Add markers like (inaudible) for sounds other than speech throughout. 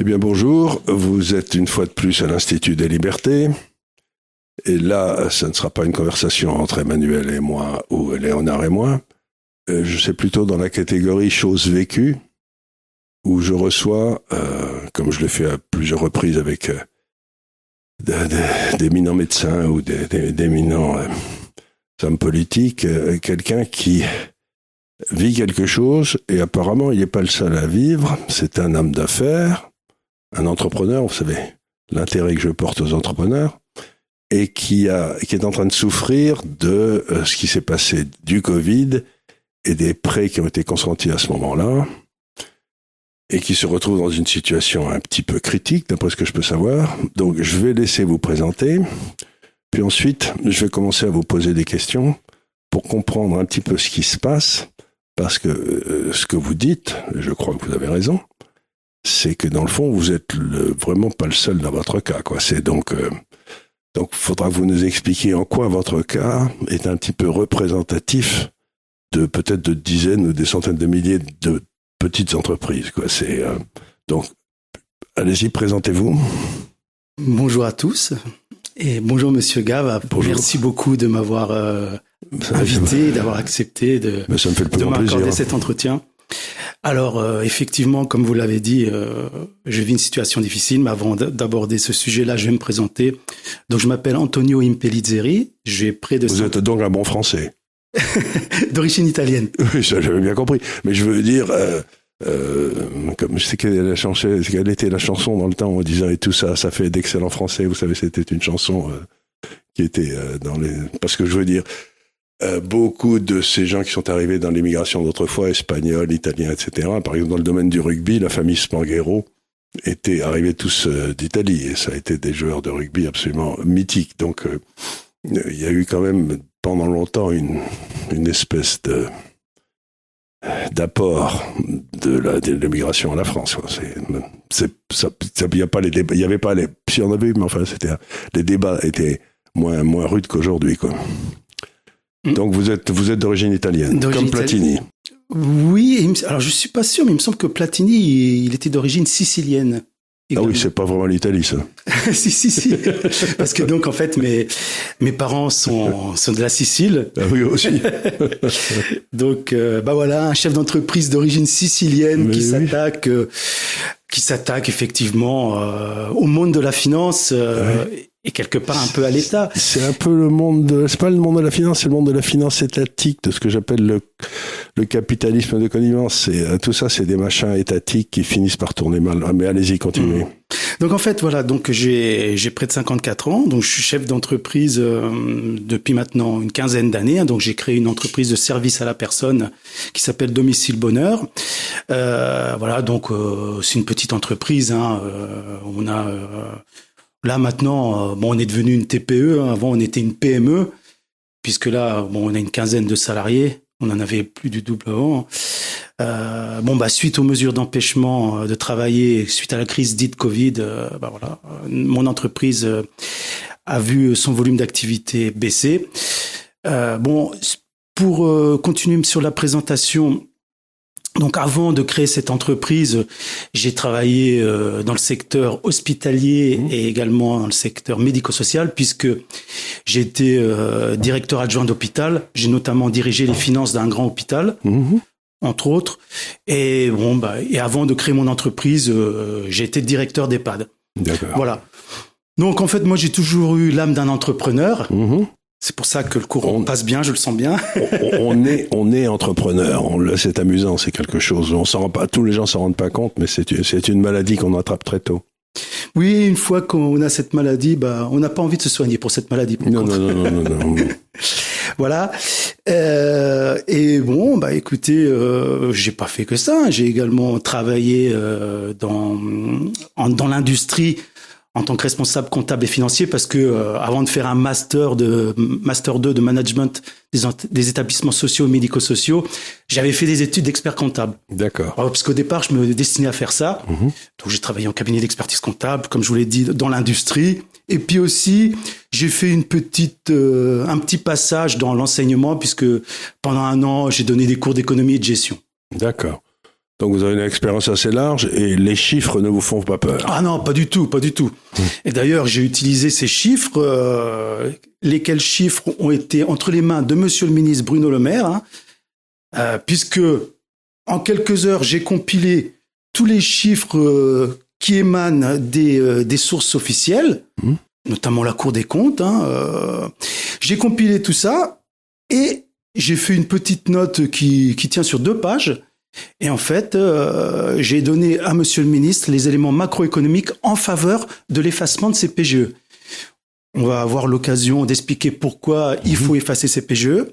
Eh bien bonjour, vous êtes une fois de plus à l'Institut des libertés. Et là, ça ne sera pas une conversation entre Emmanuel et moi ou Léonard et moi. Euh, je sais plutôt dans la catégorie choses vécues, où je reçois, euh, comme je l'ai fait à plusieurs reprises avec euh, d'éminents médecins ou d'éminents hommes politiques, quelqu'un qui vit quelque chose et apparemment il n'est pas le seul à vivre. C'est un homme d'affaires, un entrepreneur, vous savez, l'intérêt que je porte aux entrepreneurs et qui, est en train de souffrir de euh, ce qui s'est passé du Covid et des prêts qui ont été consentis à ce moment-là et qui se retrouve dans une situation un petit peu critique, d'après ce que je peux savoir. Donc, je vais laisser vous présenter. Puis ensuite, je vais commencer à vous poser des questions pour comprendre un petit peu ce qui se passe, parce que euh, ce que vous dites, je crois que vous avez raison, c'est que dans le fond, vous êtes le, vraiment pas le seul dans votre cas. Quoi. C'est donc, euh, donc, faudra que vous nous expliquiez en quoi votre cas est un petit peu représentatif de peut-être de dizaines ou des centaines de milliers de petites entreprises. Quoi. C'est euh, donc, allez-y, présentez-vous. Bonjour à tous et bonjour Monsieur Gave. Merci beaucoup de m'avoir euh, invité, d'avoir accepté de, de m'accorder cet entretien. Alors euh, effectivement, comme vous l'avez dit, euh, je vis une situation difficile, mais avant d'aborder ce sujet-là, je vais me présenter. Donc je m'appelle Antonio Impellizzeri, j'ai près de... Vous êtes donc un bon français (laughs) D'origine italienne. (laughs) Oui, ça j'avais bien compris. Mais je veux dire, euh, euh, comme je sais quelle, était la chanson dans le temps en disant et tout ça, ça fait d'excellents français. Vous savez, c'était une chanson euh, qui était dans les... Parce que je veux dire, euh, beaucoup de ces gens qui sont arrivés dans l'immigration d'autrefois, espagnols, italiens, etc., par exemple dans le domaine du rugby, la famille Spanghero était arrivés tous euh, d'Italie et ça a été des joueurs de rugby absolument mythiques. Donc euh, il y a eu quand même pendant longtemps une, une espèce de d'apport de l'immigration à la France. Il y a pas les débats, il avait pas les, si on avait mais enfin c'était les débats étaient moins moins rudes qu'aujourd'hui. Mm. Donc vous êtes vous êtes d'origine italienne, comme Platini. Oui, alors je suis pas sûr, mais il me semble que Platini, il était d'origine sicilienne. Ah oui, c'est pas vraiment l'Italie, ça. (laughs) si, si, si. Parce que donc, en fait, mes, mes parents sont, sont de la Sicile. Ah oui, aussi. (laughs) donc, euh, bah voilà, un chef d'entreprise d'origine sicilienne qui s'attaque, euh, qui s'attaque effectivement euh, au monde de la finance et quelque part un peu à l'État. C'est un peu le monde de, c'est pas le monde de la finance, c'est le monde de la finance étatique, de ce que j'appelle le, le capitalisme de connivence. C'est, euh, tout ça, c'est des machins étatiques qui finissent par tourner mal. Ah, mais allez-y, continuez. Mmh. Donc en fait, voilà, donc j'ai, j'ai près de 54 ans, donc je suis chef d'entreprise euh, depuis maintenant une quinzaine d'années. Hein. donc j'ai créé une entreprise de service à la personne qui s'appelle Domicile Bonheur. Euh, voilà, donc euh, c'est une petite entreprise. Hein, on a Là maintenant, euh, bon, on est devenu une TPE. Hein. Avant, on était une PME, puisque là, bon, on a une quinzaine de salariés. On en avait plus du double avant. Euh, bon, bah, suite aux mesures d'empêchement euh, de travailler, suite à la crise dite Covid, euh, bah voilà, mon entreprise a vu son volume d'activité baisser. bon, pour continuer sur la présentation, donc avant de créer cette entreprise, j'ai travaillé euh, dans le secteur hospitalier mmh. et également dans le secteur médico-social puisque j'étais euh, directeur adjoint d'hôpital. J'ai notamment dirigé les finances d'un grand hôpital, mmh. entre autres. Et bon, bah, et avant de créer mon entreprise, euh, j'ai été directeur d'EHPAD. D'accord. Voilà. Donc en fait, moi j'ai toujours eu l'âme d'un entrepreneur. Mmh. C'est pour ça que le courant passe bien, je le sens bien. (laughs) on, est, on est entrepreneur. c'est amusant, c'est quelque chose. On s'en rend pas, tous les gens s'en rendent pas compte, mais c'est, une maladie qu'on attrape très tôt. Oui, une fois qu'on a cette maladie, bah, on n'a pas envie de se soigner pour cette maladie. non, non, non, non, non, (laughs) voilà. Euh, et bon, bah écoutez, euh, j'ai pas fait que ça. J'ai également travaillé euh, dans dans l'industrie en tant que responsable comptable et financier parce que euh, avant de faire un master de master 2 de management des, des établissements sociaux et médico-sociaux, j'avais fait des études d'expert comptable. D'accord. Parce qu'au départ, je me destinais à faire ça. Mhm. Donc j'ai travaillé en cabinet d'expertise comptable, comme je vous l'ai dit, dans l'industrie. Et puis aussi, j'ai fait une petite, euh, un petit passage dans l'enseignement puisque pendant un an, j'ai donné des cours d'économie et de gestion. D'accord. Donc vous avez une expérience assez large et les chiffres ne vous font pas peur. Ah non, pas du tout, pas du tout. Et d'ailleurs, j'ai utilisé ces chiffres, euh, lesquels chiffres ont été entre les mains de Monsieur le ministre Bruno Le Maire, hein, euh, puisque en quelques heures, j'ai compilé tous les chiffres euh, qui émanent des, euh, des sources officielles, Mmh. notamment la Cour des comptes. hein, j'ai compilé tout ça et j'ai fait une petite note qui, qui tient sur deux pages. Et en fait, euh, j'ai donné à Monsieur le ministre les éléments macroéconomiques en faveur de l'effacement de ces PGE. On va avoir l'occasion d'expliquer pourquoi il faut effacer ces PGE,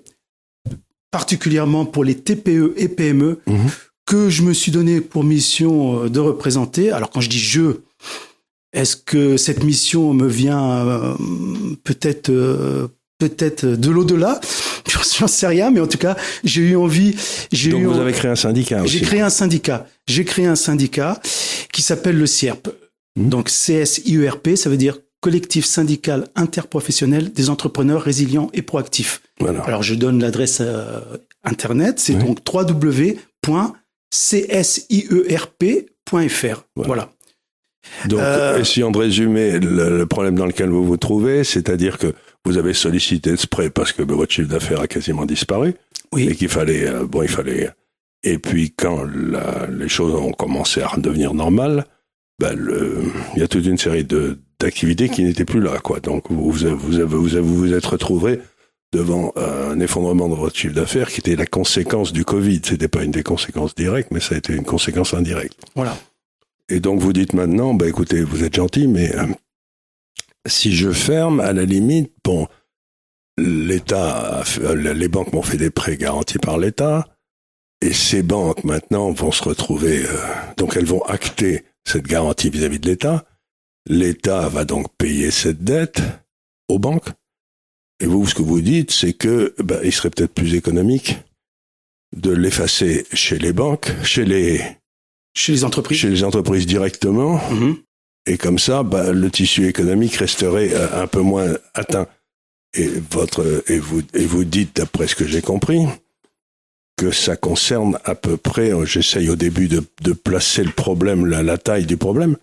particulièrement pour les TPE et PME Mhm. que je me suis donné pour mission euh, de représenter. Alors quand je dis je, est-ce que cette mission me vient euh, peut-être euh, peut-être de l'au-delà J'en sais rien, mais en tout cas, j'ai eu envie. J'ai Donc eu vous avez créé un syndicat j'ai créé un syndicat. J'ai créé un syndicat qui s'appelle le CIRP. Mhm. Donc CSIERP, ça veut dire Collectif syndical interprofessionnel des entrepreneurs résilients et proactifs. Voilà. Alors je donne l'adresse euh, internet, c'est Oui. donc www.csierp.fr. Voilà. Donc, Euh, essayons de résumer le, le problème dans lequel vous vous trouvez, c'est-à-dire que vous avez sollicité ce prêt parce que votre chiffre d'affaires a quasiment disparu et Oui. qu'il fallait, euh, bon, il fallait. Et puis quand la- les choses ont commencé à redevenir normales, ben, le- il y a toute une série de d'activités qui n'étaient plus là, quoi. Donc vous vous vous vous vous êtes retrouvé devant euh, un effondrement de votre chiffre d'affaires qui était la conséquence du Covid. C'était pas une des conséquences directes, mais ça a été une conséquence indirecte. Voilà. Et donc vous dites maintenant, bah écoutez, vous êtes gentil, mais euh, si je ferme, à la limite, bon, l'État, les banques m'ont fait des prêts garantis par l'État, et ces banques maintenant vont se retrouver, euh, donc elles vont acter cette garantie vis-à-vis de l'État. L'État va donc payer cette dette aux banques. Et vous, ce que vous dites, c'est que bah, il serait peut-être plus économique de l'effacer chez les banques, chez les Chez les entreprises. chez les entreprises directement, Mhm. Et comme ça, bah, le tissu économique resterait euh, un peu moins atteint. Et votre et vous et vous dites, d'après ce que j'ai compris, que ça concerne à peu près. euh, J'essaye au début de, de placer le problème, la, la taille du problème.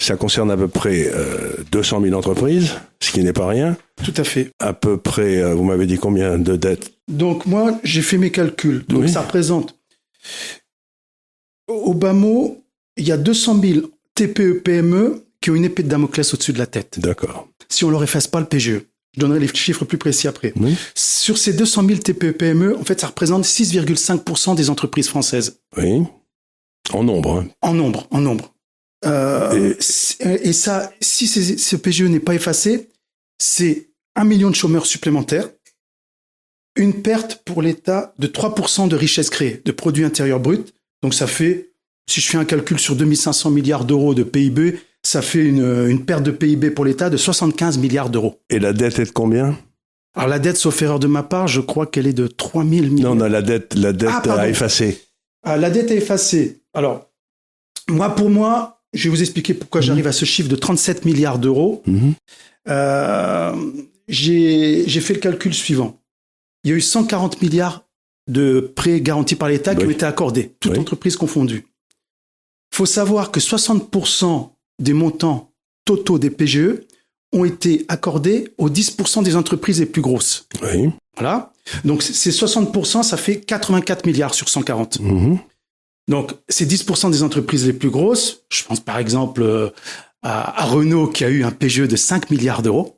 Ça concerne à peu près euh, 200 000 entreprises, ce qui n'est pas rien. Tout à fait. À peu près, euh, vous m'avez dit combien de dettes? Donc moi, j'ai fait mes calculs. Donc Oui. ça représente, au bas mot, il y a 200 000 TPE, PME qui ont une épée de Damoclès au-dessus de la tête. D'accord. Si on leur efface pas le PGE. Je donnerai les chiffres plus précis après. Oui. Sur ces 200 000 TPE, PME, en fait, ça représente 6,5% des entreprises françaises. Oui. En nombre. hein. En nombre, en nombre. Euh, Et- et ça, si ce PGE n'est pas effacé, c'est un million de chômeurs supplémentaires, une perte pour l'État de 3% de richesse créée, de produit intérieur brut. Donc ça fait, si je fais un calcul sur 2500 milliards d'euros de PIB, ça fait une, une perte de PIB pour l'État de 75 milliards d'euros. Et la dette est de combien? Alors la dette, sauf erreur de ma part, je crois qu'elle est de 3000 milliards. Non, non, la dette, la dette Ah, à effacer. Ah, la dette est effacée. Alors, moi, pour moi, je vais vous expliquer pourquoi j'arrive à ce chiffre de 37 milliards d'euros. Mhm. Euh, J'ai fait le calcul suivant. Il y a eu 140 milliards de prêts garantis par l'État qui ont été accordés, toutes Oui. entreprises confondues. Il faut savoir que 60% des montants totaux des PGE ont été accordés aux 10% des entreprises les plus grosses. Oui. Voilà. Donc, ces 60%, ça fait 84 milliards sur 140. Mhm. Donc, c'est 10% des entreprises les plus grosses. Je pense par exemple euh, à, à Renault qui a eu un PGE de 5 milliards d'euros.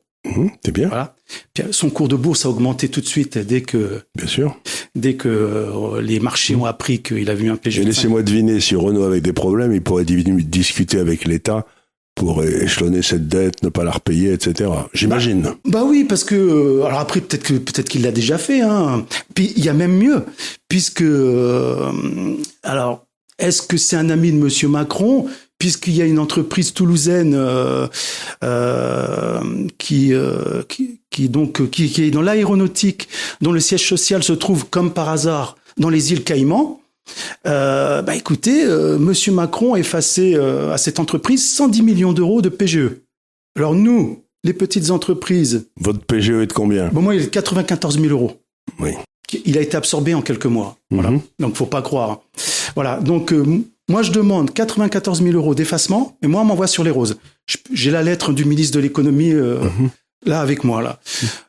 C'est bien, Voilà. Puis, euh, son cours de bourse a augmenté tout de suite dès que, bien sûr. dès que euh, les marchés ont appris qu'il avait eu un PGE. Et de 5. laissez-moi deviner, si Renault avait des problèmes, il pourrait di- discuter avec l'État pour échelonner cette dette, ne pas la repayer, etc. J'imagine. Bah oui, parce que euh, alors après peut-être que peut-être qu'il l'a déjà fait. Hein. Puis il y a même mieux, puisque euh, alors est-ce que c'est un ami de Monsieur Macron Puisqu'il y a une entreprise toulousaine euh, euh, qui, euh, qui qui donc qui, qui est dans l'aéronautique, dont le siège social se trouve comme par hasard dans les îles Caïmans. Euh, bah écoutez, euh, Monsieur Macron a effacé euh, à cette entreprise 110 millions d'euros de PGE. Alors nous, les petites entreprises, Votre PGE est de combien? Bon moi il est de 94 000 euros. Oui. Il a été absorbé en quelques mois. Voilà. Mhm. Donc faut pas croire. Voilà. Donc euh, moi je demande 94 000 euros d'effacement, et moi on m'envoie sur les roses. J'ai la lettre du ministre de l'économie euh, Mhm. là avec moi là.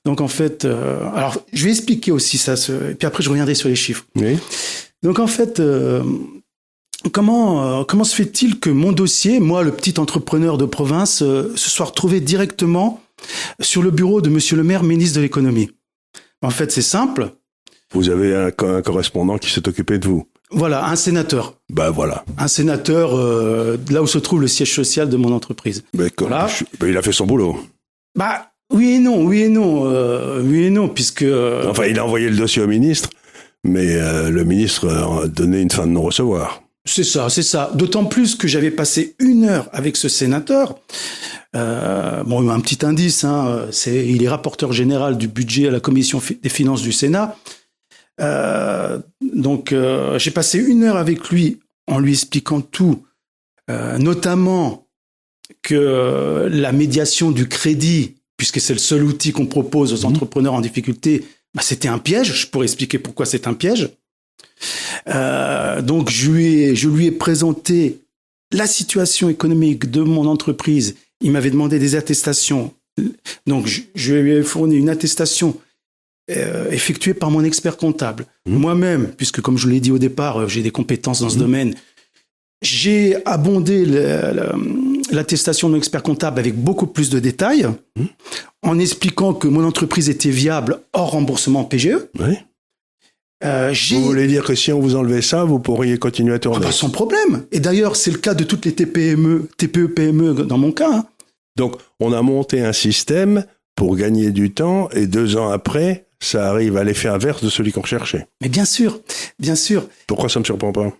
Donc en fait, euh, alors je vais expliquer aussi ça, ce- et puis après je reviendrai sur les chiffres. Oui. Donc en fait, euh, comment comment se fait-il que mon dossier, moi le petit entrepreneur de province, se soit retrouvé directement sur le bureau de Monsieur le Maire, ministre de l'économie? En fait, c'est simple. Vous avez un correspondant qui s'est occupé de vous. Voilà, un sénateur, Ben voilà. un sénateur euh, là où se trouve le siège social de mon entreprise. Ben, comme- Voilà. je- ben, il a fait son boulot. Bah oui et non, oui et non, euh, oui et non, puisque euh, Enfin, il a envoyé le dossier au ministre, mais le ministre a donné une fin de non-recevoir. C'est ça, c'est ça. D'autant plus que j'avais passé une heure avec ce sénateur. Euh, bon, un petit indice, hein, c'est il est rapporteur général du budget à la commission des finances du Sénat. Euh, donc, euh, j'ai passé une heure avec lui en lui expliquant tout, euh, notamment que la médiation du crédit, puisque c'est le seul outil qu'on propose aux entrepreneurs en difficulté, bah, c'était un piège. Je pourrais expliquer pourquoi c'est un piège. Donc je lui, ai, je lui ai présenté la situation économique de mon entreprise. Il m'avait demandé des attestations. Donc je, je lui ai fourni une attestation euh, effectuée par mon expert comptable. Mmh. Moi-même, puisque comme je l'ai dit au départ, euh, j'ai des compétences dans ce Mmh. domaine, j'ai abondé l'attestation de mon expert comptable avec beaucoup plus de détails, Mmh. en expliquant que mon entreprise était viable hors remboursement PGE. Oui. Euh, Vous voulez dire que si on vous enlevait ça, vous pourriez continuer à Ah tourner bah, sans problème. Et d'ailleurs, c'est le cas de toutes les TPME, TPE, PME dans mon cas. hein. Donc, on a monté un système pour gagner du temps, et deux ans après, ça arrive à l'effet inverse de celui qu'on recherchait. Mais bien sûr, bien sûr, Pourquoi ça me surprend pas?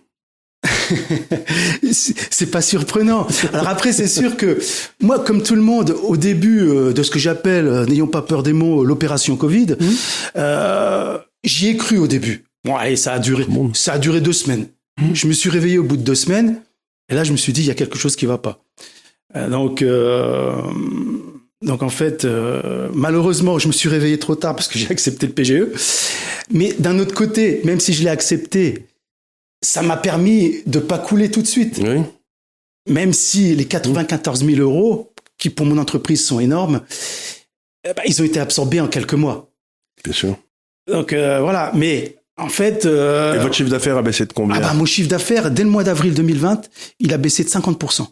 (laughs) C'est pas surprenant. Alors après, c'est sûr que moi, comme tout le monde, au début euh, de ce que j'appelle, euh, n'ayons pas peur des mots, l'opération Covid, euh, j'y ai cru au début. Bon, allez, ça a duré, ça a duré deux semaines. Je me suis réveillé au bout de deux semaines, et là, je me suis dit, il y a quelque chose qui va pas. Euh, donc, euh, donc en fait, euh, malheureusement, je me suis réveillé trop tard parce que j'ai accepté le PGE. Mais d'un autre côté, même si je l'ai accepté, ça m'a permis de pas couler tout de suite. Oui. Même si les 94 000 euros, qui pour mon entreprise sont énormes, eh ben, ils ont été absorbés en quelques mois. Bien sûr. Donc euh, voilà, mais en fait, euh, Et votre chiffre d'affaires a baissé de combien? Ah bah, mon chiffre d'affaires, dès le mois d'avril 2020, il a baissé de 50%.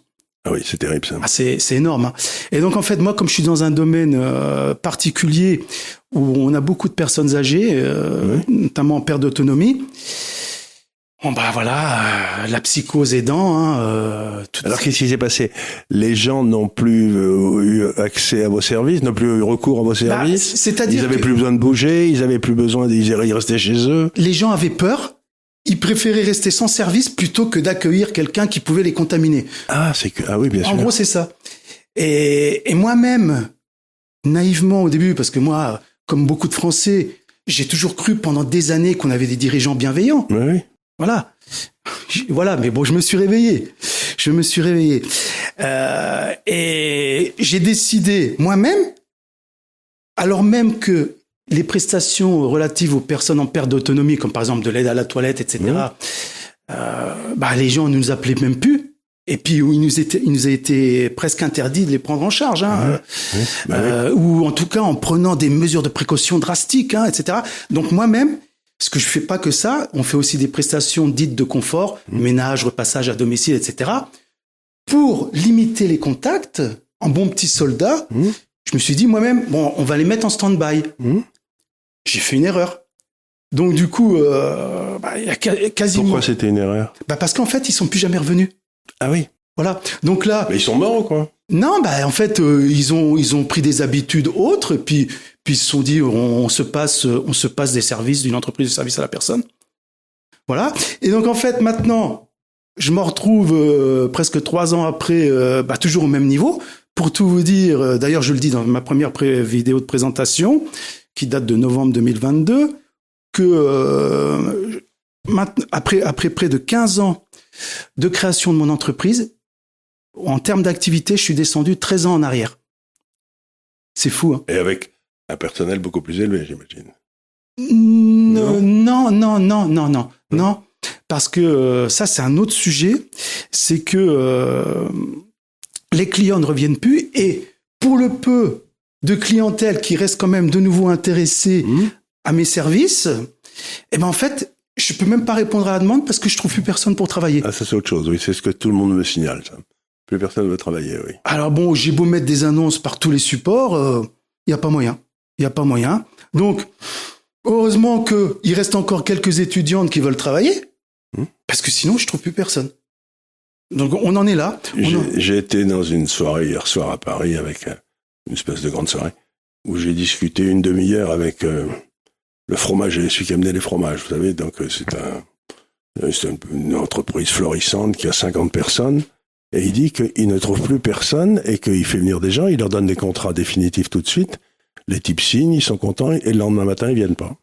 Ah oui, c'est terrible ça. Ah, c'est c'est énorme. hein. Et donc en fait, moi, comme je suis dans un domaine euh, particulier où on a beaucoup de personnes âgées, euh, notamment en perte d'autonomie, bon bah voilà, euh, la psychose aidant, hein, euh, tout- Alors qu'est-ce qui s'est passé? Les gens n'ont plus euh, eu accès à vos services, n'ont plus eu recours à vos Bah, services? c'est-à-dire ils avaient que plus besoin de bouger, ils avaient plus besoin, ils ils restaient chez eux? les gens avaient peur. Ils préféraient rester sans service plutôt que d'accueillir quelqu'un qui pouvait les contaminer. Ah, c'est que ah oui, bien En sûr. gros, c'est ça. Et, et moi-même, naïvement au début, parce que moi, comme beaucoup de Français, j'ai toujours cru pendant des années qu'on avait des dirigeants bienveillants. Oui, oui. Voilà. Voilà, mais bon, je me suis réveillé. Je me suis réveillé. Euh, et j'ai décidé moi-même, alors même que les prestations relatives aux personnes en perte d'autonomie, comme par exemple de l'aide à la toilette, etc., euh, bah, les gens ne nous appelaient même plus. Et puis, où il nous, était, il nous a été presque interdit de les prendre en charge. Hein, bah oui. euh, ou en tout cas en prenant des mesures de précaution drastiques, hein, etc. Donc moi-même, ce que je fais pas que ça, on fait aussi des prestations dites de confort, Mmh. ménage, repassage à domicile, etc. Pour limiter les contacts, en bon petit soldat, Mmh. je me suis dit moi-même, bon, on va les mettre en stand-by. Mmh. J'ai fait une erreur. Donc du coup, euh, bah, il y a quasiment. Pourquoi c'était une erreur? Bah, parce qu'en fait, ils sont plus jamais revenus. Ah oui. Voilà. Donc là, Mais ils sont morts ou quoi? Non, bah en fait euh, ils ont ils ont pris des habitudes autres, puis puis ils se sont dit on, on se passe on se passe des services d'une entreprise de service à la personne. Voilà. Et donc en fait maintenant je me retrouve euh, presque trois ans après, euh, bah, toujours au même niveau. Pour tout vous dire, euh, d'ailleurs je le dis dans ma première vidéo de présentation qui date de novembre 2022, que euh, maintenant, après après près de 15 ans de création de mon entreprise, en termes d'activité, je suis descendu 13 ans en arrière. C'est fou. Hein Et avec un personnel beaucoup plus élevé, j'imagine. non, non, non, non, non, non, non. parce que euh, ça c'est un autre sujet, c'est que euh, les clients ne reviennent plus et pour le peu de clientèle qui reste quand même de nouveau intéressée Mmh. à mes services, eh ben en fait, je peux même pas répondre à la demande parce que je trouve plus personne pour travailler. Ah, ça c'est autre chose, oui, c'est ce que tout le monde me signale, ça. Plus personne ne veut travailler, oui. Alors bon, j'ai beau mettre des annonces par tous les supports, il n'y a pas moyen. Il n'y a pas moyen. Donc, heureusement qu'il reste encore quelques étudiantes qui veulent travailler, Hmm. parce que sinon, je trouve plus personne. Donc, on en est là. On J'ai en- j'ai été dans une soirée hier soir à Paris avec euh, une espèce de grande soirée où j'ai discuté une demi-heure avec euh, le fromager, celui qui amenait les fromages, vous savez. Donc euh, c'est un, euh, une entreprise florissante qui a 50 personnes et il dit qu'il ne trouve plus personne et qu'il fait venir des gens, il leur donne des contrats définitifs tout de suite. Les types signent, ils sont contents et le lendemain matin ils viennent pas.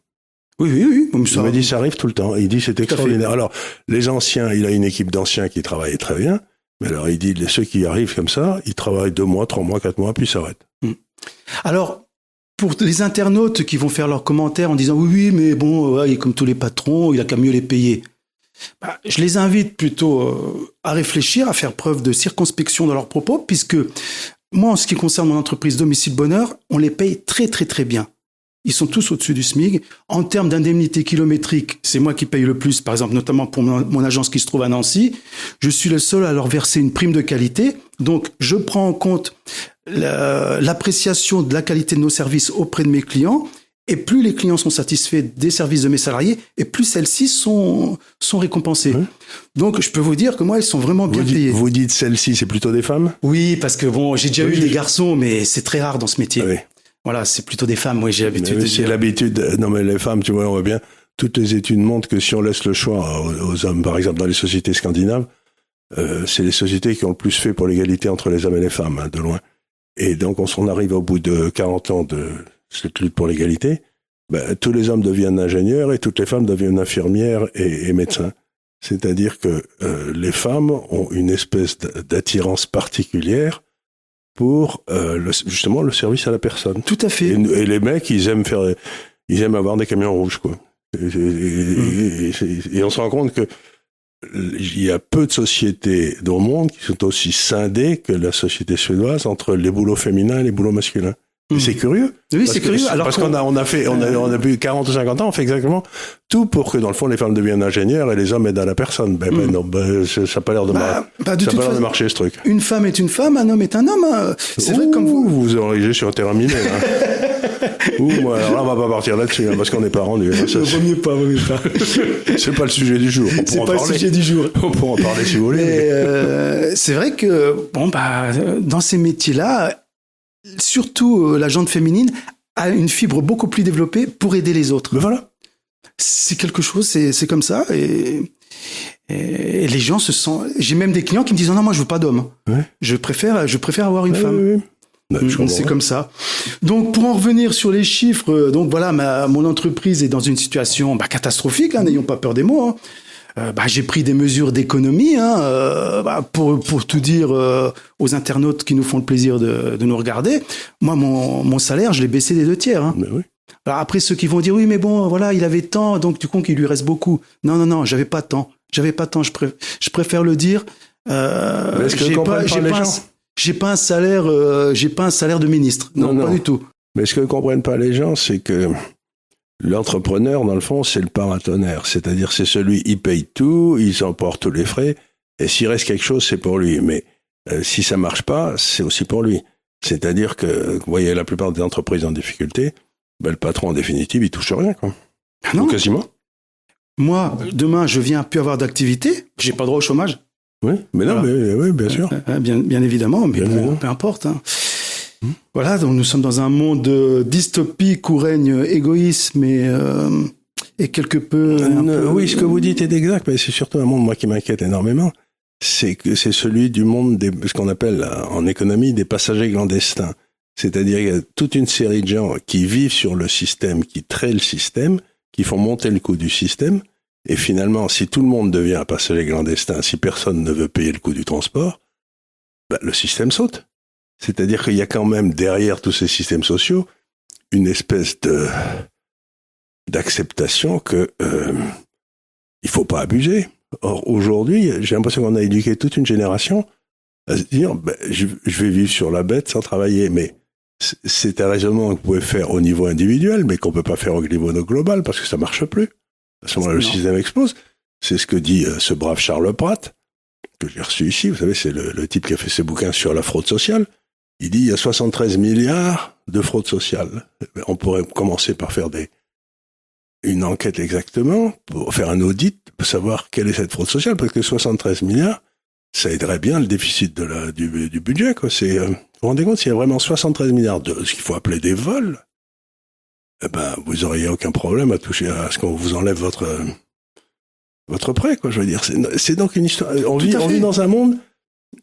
Oui, oui, oui. Comme Il me dit ça arrive tout le temps. Il dit c'est extraordinaire. Alors les anciens, il a une équipe d'anciens qui travaillent très bien. Mais alors il dit ceux qui arrivent comme ça, ils travaillent deux mois, trois mois, quatre mois, puis s'arrêtent. Alors, pour les internautes qui vont faire leurs commentaires en disant oui, oui, mais bon, ouais, comme tous les patrons, il a qu'à mieux les payer. Bah, je les invite plutôt euh, à réfléchir, à faire preuve de circonspection dans leurs propos, puisque moi, en ce qui concerne mon entreprise Domicile Bonheur, on les paye très, très, très bien. Ils sont tous au-dessus du SMIG. En termes d'indemnité kilométrique, c'est moi qui paye le plus, par exemple, notamment pour mon, agence qui se trouve à Nancy. Je suis le seul à leur verser une prime de qualité. Donc, je prends en compte l'appréciation de la qualité de nos services auprès de mes clients. Et plus les clients sont satisfaits des services de mes salariés, et plus celles-ci sont, sont récompensées. Donc, je peux vous dire que moi, elles sont vraiment bien Vous, dites- payées. vous dites celle-ci, c'est plutôt des femmes? Oui, parce que bon, j'ai déjà Oui, eu des garçons, mais c'est très rare dans ce métier. Oui. Voilà, c'est plutôt des femmes. Oui, j'ai l'habitude de oui, C'est l'habitude. Non mais les femmes, tu vois, on voit bien. Toutes les études montrent que si on laisse le choix aux, aux hommes, par exemple dans les sociétés scandinaves, euh, c'est les sociétés qui ont le plus fait pour l'égalité entre les hommes et les femmes, hein, de loin. Et donc on s'en arrive au bout de 40 ans de cette lutte pour l'égalité. Ben, tous les hommes deviennent ingénieurs et toutes les femmes deviennent infirmières et, et médecins. C'est-à-dire que euh, les femmes ont une espèce d'attirance particulière pour euh, le- justement le service à la personne. Tout à fait. Et, et les mecs, ils aiment faire, ils aiment avoir des camions rouges, quoi. Et, et- et on se rend compte que il y a peu de sociétés dans le monde qui sont aussi scindées que la société suédoise entre les boulots féminins et les boulots masculins. Mhm. C'est curieux. Oui, c'est curieux. Alors parce qu'on- a, on a fait, on a, on a plus 40 ou 50 ans, on fait exactement tout pour que dans le fond les femmes deviennent ingénieurs et les hommes aident à la personne. Ben, ben Mhm. non, ben, ça n'a pas l'air de, mar- bah, bah, de ça a toute pas l'air de façon, marcher ce truc. une femme est une femme, un homme est un homme. hein. C'est vrai comme vous. Ouh, vous enragez sur un terrain miné. Hein. (laughs) Ouh, moi, alors là, on va pas partir là-dessus, hein, parce qu'on n'est pas rendu. hein. Ça, Vaut mieux pas, vaut mieux pas. (laughs) c'est pas le sujet du jour. C'est pas en le parler. sujet du jour. (laughs) On pourra en parler si vous voulez. Mais euh, c'est vrai que bon bah dans ces métiers-là, surtout euh, la jante féminine a une fibre beaucoup plus développée pour aider les autres. Mais voilà. C'est quelque chose, c'est comme ça et, et les gens se sentent. J'ai même des clients qui me disent non moi je veux pas d'homme. Ouais. Je préfère je préfère avoir une Ouais, femme. ouais, je Mm. C'est comme ça. Donc pour en revenir sur les chiffres, euh, donc voilà, ma, mon entreprise est dans une situation bah, catastrophique, hein, n'ayons pas peur des mots. hein. Euh, bah, j'ai pris des mesures d'économie hein, euh, bah, pour, pour tout dire euh, aux internautes qui nous font le plaisir de, de nous regarder. Moi, mon, mon salaire, je l'ai baissé des deux tiers. Hein. Mais oui. Alors après, ceux qui vont dire oui, mais bon, voilà, il avait tant, donc du coup, il lui reste beaucoup. Non, non, non, j'avais pas tant. J'avais pas tant. Je, je préfère le dire. Euh, Mais est-ce que j'ai pas un- gens j'ai pas un salaire, euh, j'ai pas un salaire de ministre. Non, Non, pas du tout. Mais ce que ne comprennent pas les gens, c'est que l'entrepreneur, dans le fond, c'est le paratonnerre. C'est-à-dire, c'est celui, il paye tout, il s'emporte tous les frais, et s'il reste quelque chose, c'est pour lui. Mais euh, si ça marche pas, c'est aussi pour lui. C'est-à-dire que, vous voyez, la plupart des entreprises en difficulté, ben, le patron, en définitive, il touche rien, quoi. Ah non. Ou quasiment. Moi, demain, je viens plus avoir d'activité. J'ai pas droit au chômage. Oui, mais non, Voilà. mais oui, bien sûr. Euh, Bien, bien évidemment, mais Bien bon, évidemment. peu importe. hein. Hmm. Voilà, donc nous sommes dans un monde euh, dystopique où règne égoïsme et, euh, et quelque peu. Euh, oui, ce que vous dites est exact, mais c'est surtout un monde, moi, qui m'inquiète énormément. C'est que c'est celui du monde des, ce qu'on appelle euh, en économie des passagers clandestins. C'est-à-dire, il y a toute une série de gens qui vivent sur le système, qui traitent le système, qui font monter le coût du système. Et finalement, si tout le monde devient un passager clandestin, si personne ne veut payer le coût du transport, bah, le système saute. C'est-à-dire qu'il y a quand même derrière tous ces systèmes sociaux une espèce de d'acceptation que euh, il faut pas abuser. Or, aujourd'hui, j'ai l'impression qu'on a éduqué toute une génération à se dire, je, je, vais vivre sur la bête sans travailler. Mais c'est un raisonnement que vous pouvez faire au niveau individuel, mais qu'on peut pas faire au niveau global parce que ça marche plus. À ce moment-là, le système explose. C'est ce que dit euh, ce brave Charles Pratt, que j'ai reçu ici. Vous savez, c'est le, le, type qui a fait ses bouquins sur la fraude sociale. Il dit il y a 73 milliards de fraude sociale. On pourrait commencer par faire des, une enquête exactement, pour faire un audit, pour savoir quelle est cette fraude sociale, parce que 73 milliards, ça aiderait bien le déficit de la, du, du budget. Quoi. Euh, vous vous rendez compte, s'il y a vraiment 73 milliards de ce qu'il faut appeler des vols, eh ben, vous auriez aucun problème à toucher à ce qu'on vous enlève votre votre prêt, quoi. Je veux dire, c'est donc une histoire. On vit, on vit dans un monde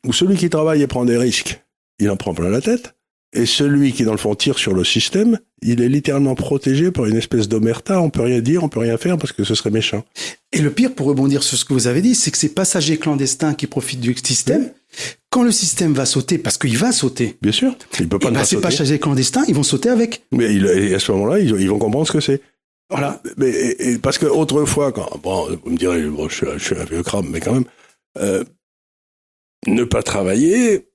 où celui qui travaille et prend des risques, il en prend plein la tête. Et celui qui, dans le fond, tire sur le système, il est littéralement protégé par une espèce d'omerta. On peut rien dire, on peut rien faire parce que ce serait méchant. Et le pire, pour rebondir sur ce que vous avez dit, c'est que ces passagers clandestins qui profitent du système, quand le système va sauter, parce qu'il va sauter. Bien sûr. Il peut pas, ben, Ces passagers clandestins, ils vont sauter avec. Mais il, à ce moment-là, ils, ils, vont comprendre ce que c'est. Voilà. Mais et, parce que autrefois, quand bon, vous me direz, bon, je, suis, je suis un vieux crame, mais quand même, euh, ne pas travailler,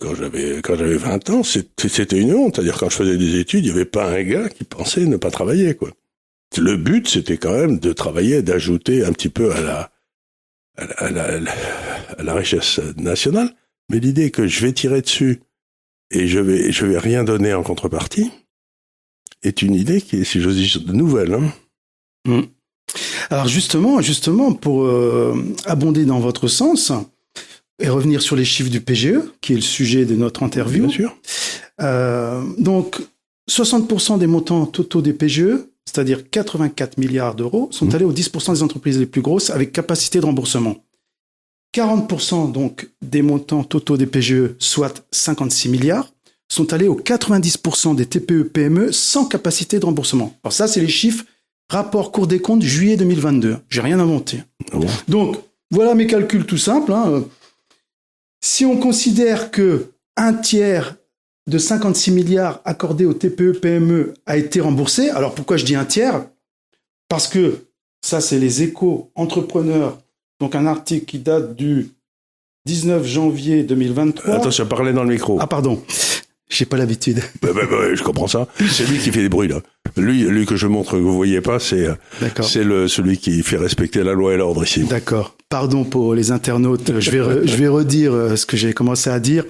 quand j'avais quand j'avais 20 ans, c'était une honte. C'est-à-dire quand je faisais des études, il n'y avait pas un gars qui pensait ne pas travailler. quoi. Le but, c'était quand même de travailler, d'ajouter un petit peu à la, à la, à la, richesse nationale. Mais l'idée que je vais tirer dessus et je vais je vais rien donner en contrepartie est une idée qui est, si j'ose dire, nouvelle. Hein. Mmh. Alors justement, justement, pour euh, abonder dans votre sens, et revenir sur les chiffres du PGE, qui est le sujet de notre interview. Bien sûr. Euh, donc, 60% des montants totaux des PGE, c'est-à-dire 84 milliards d'euros, sont allés aux 10% des entreprises les plus grosses avec capacité de remboursement. 40% donc des montants totaux des PGE, soit 56 milliards, sont allés aux 90% des TPE-PME sans capacité de remboursement. Alors ça, c'est les chiffres rapport Cour des comptes juillet 2022. J'ai rien inventé. Ah donc, voilà mes calculs tout simples. Hein. Si on considère que un tiers de 56 milliards accordés aux TPE-PME a été remboursé, alors pourquoi je dis un tiers? Parce que ça, c'est les échos entrepreneurs, donc un article qui date du 19 janvier 2023. Attention, parlez dans le micro. Ah pardon. J'ai pas l'habitude. Bah, bah, bah, je comprends ça. C'est lui qui fait des bruits là. Lui, lui que je montre que vous voyez pas, c'est c'est le celui qui fait respecter la loi et l'ordre ici. D'accord. Pardon pour les internautes. Je vais je vais redire euh, ce que j'ai commencé à dire.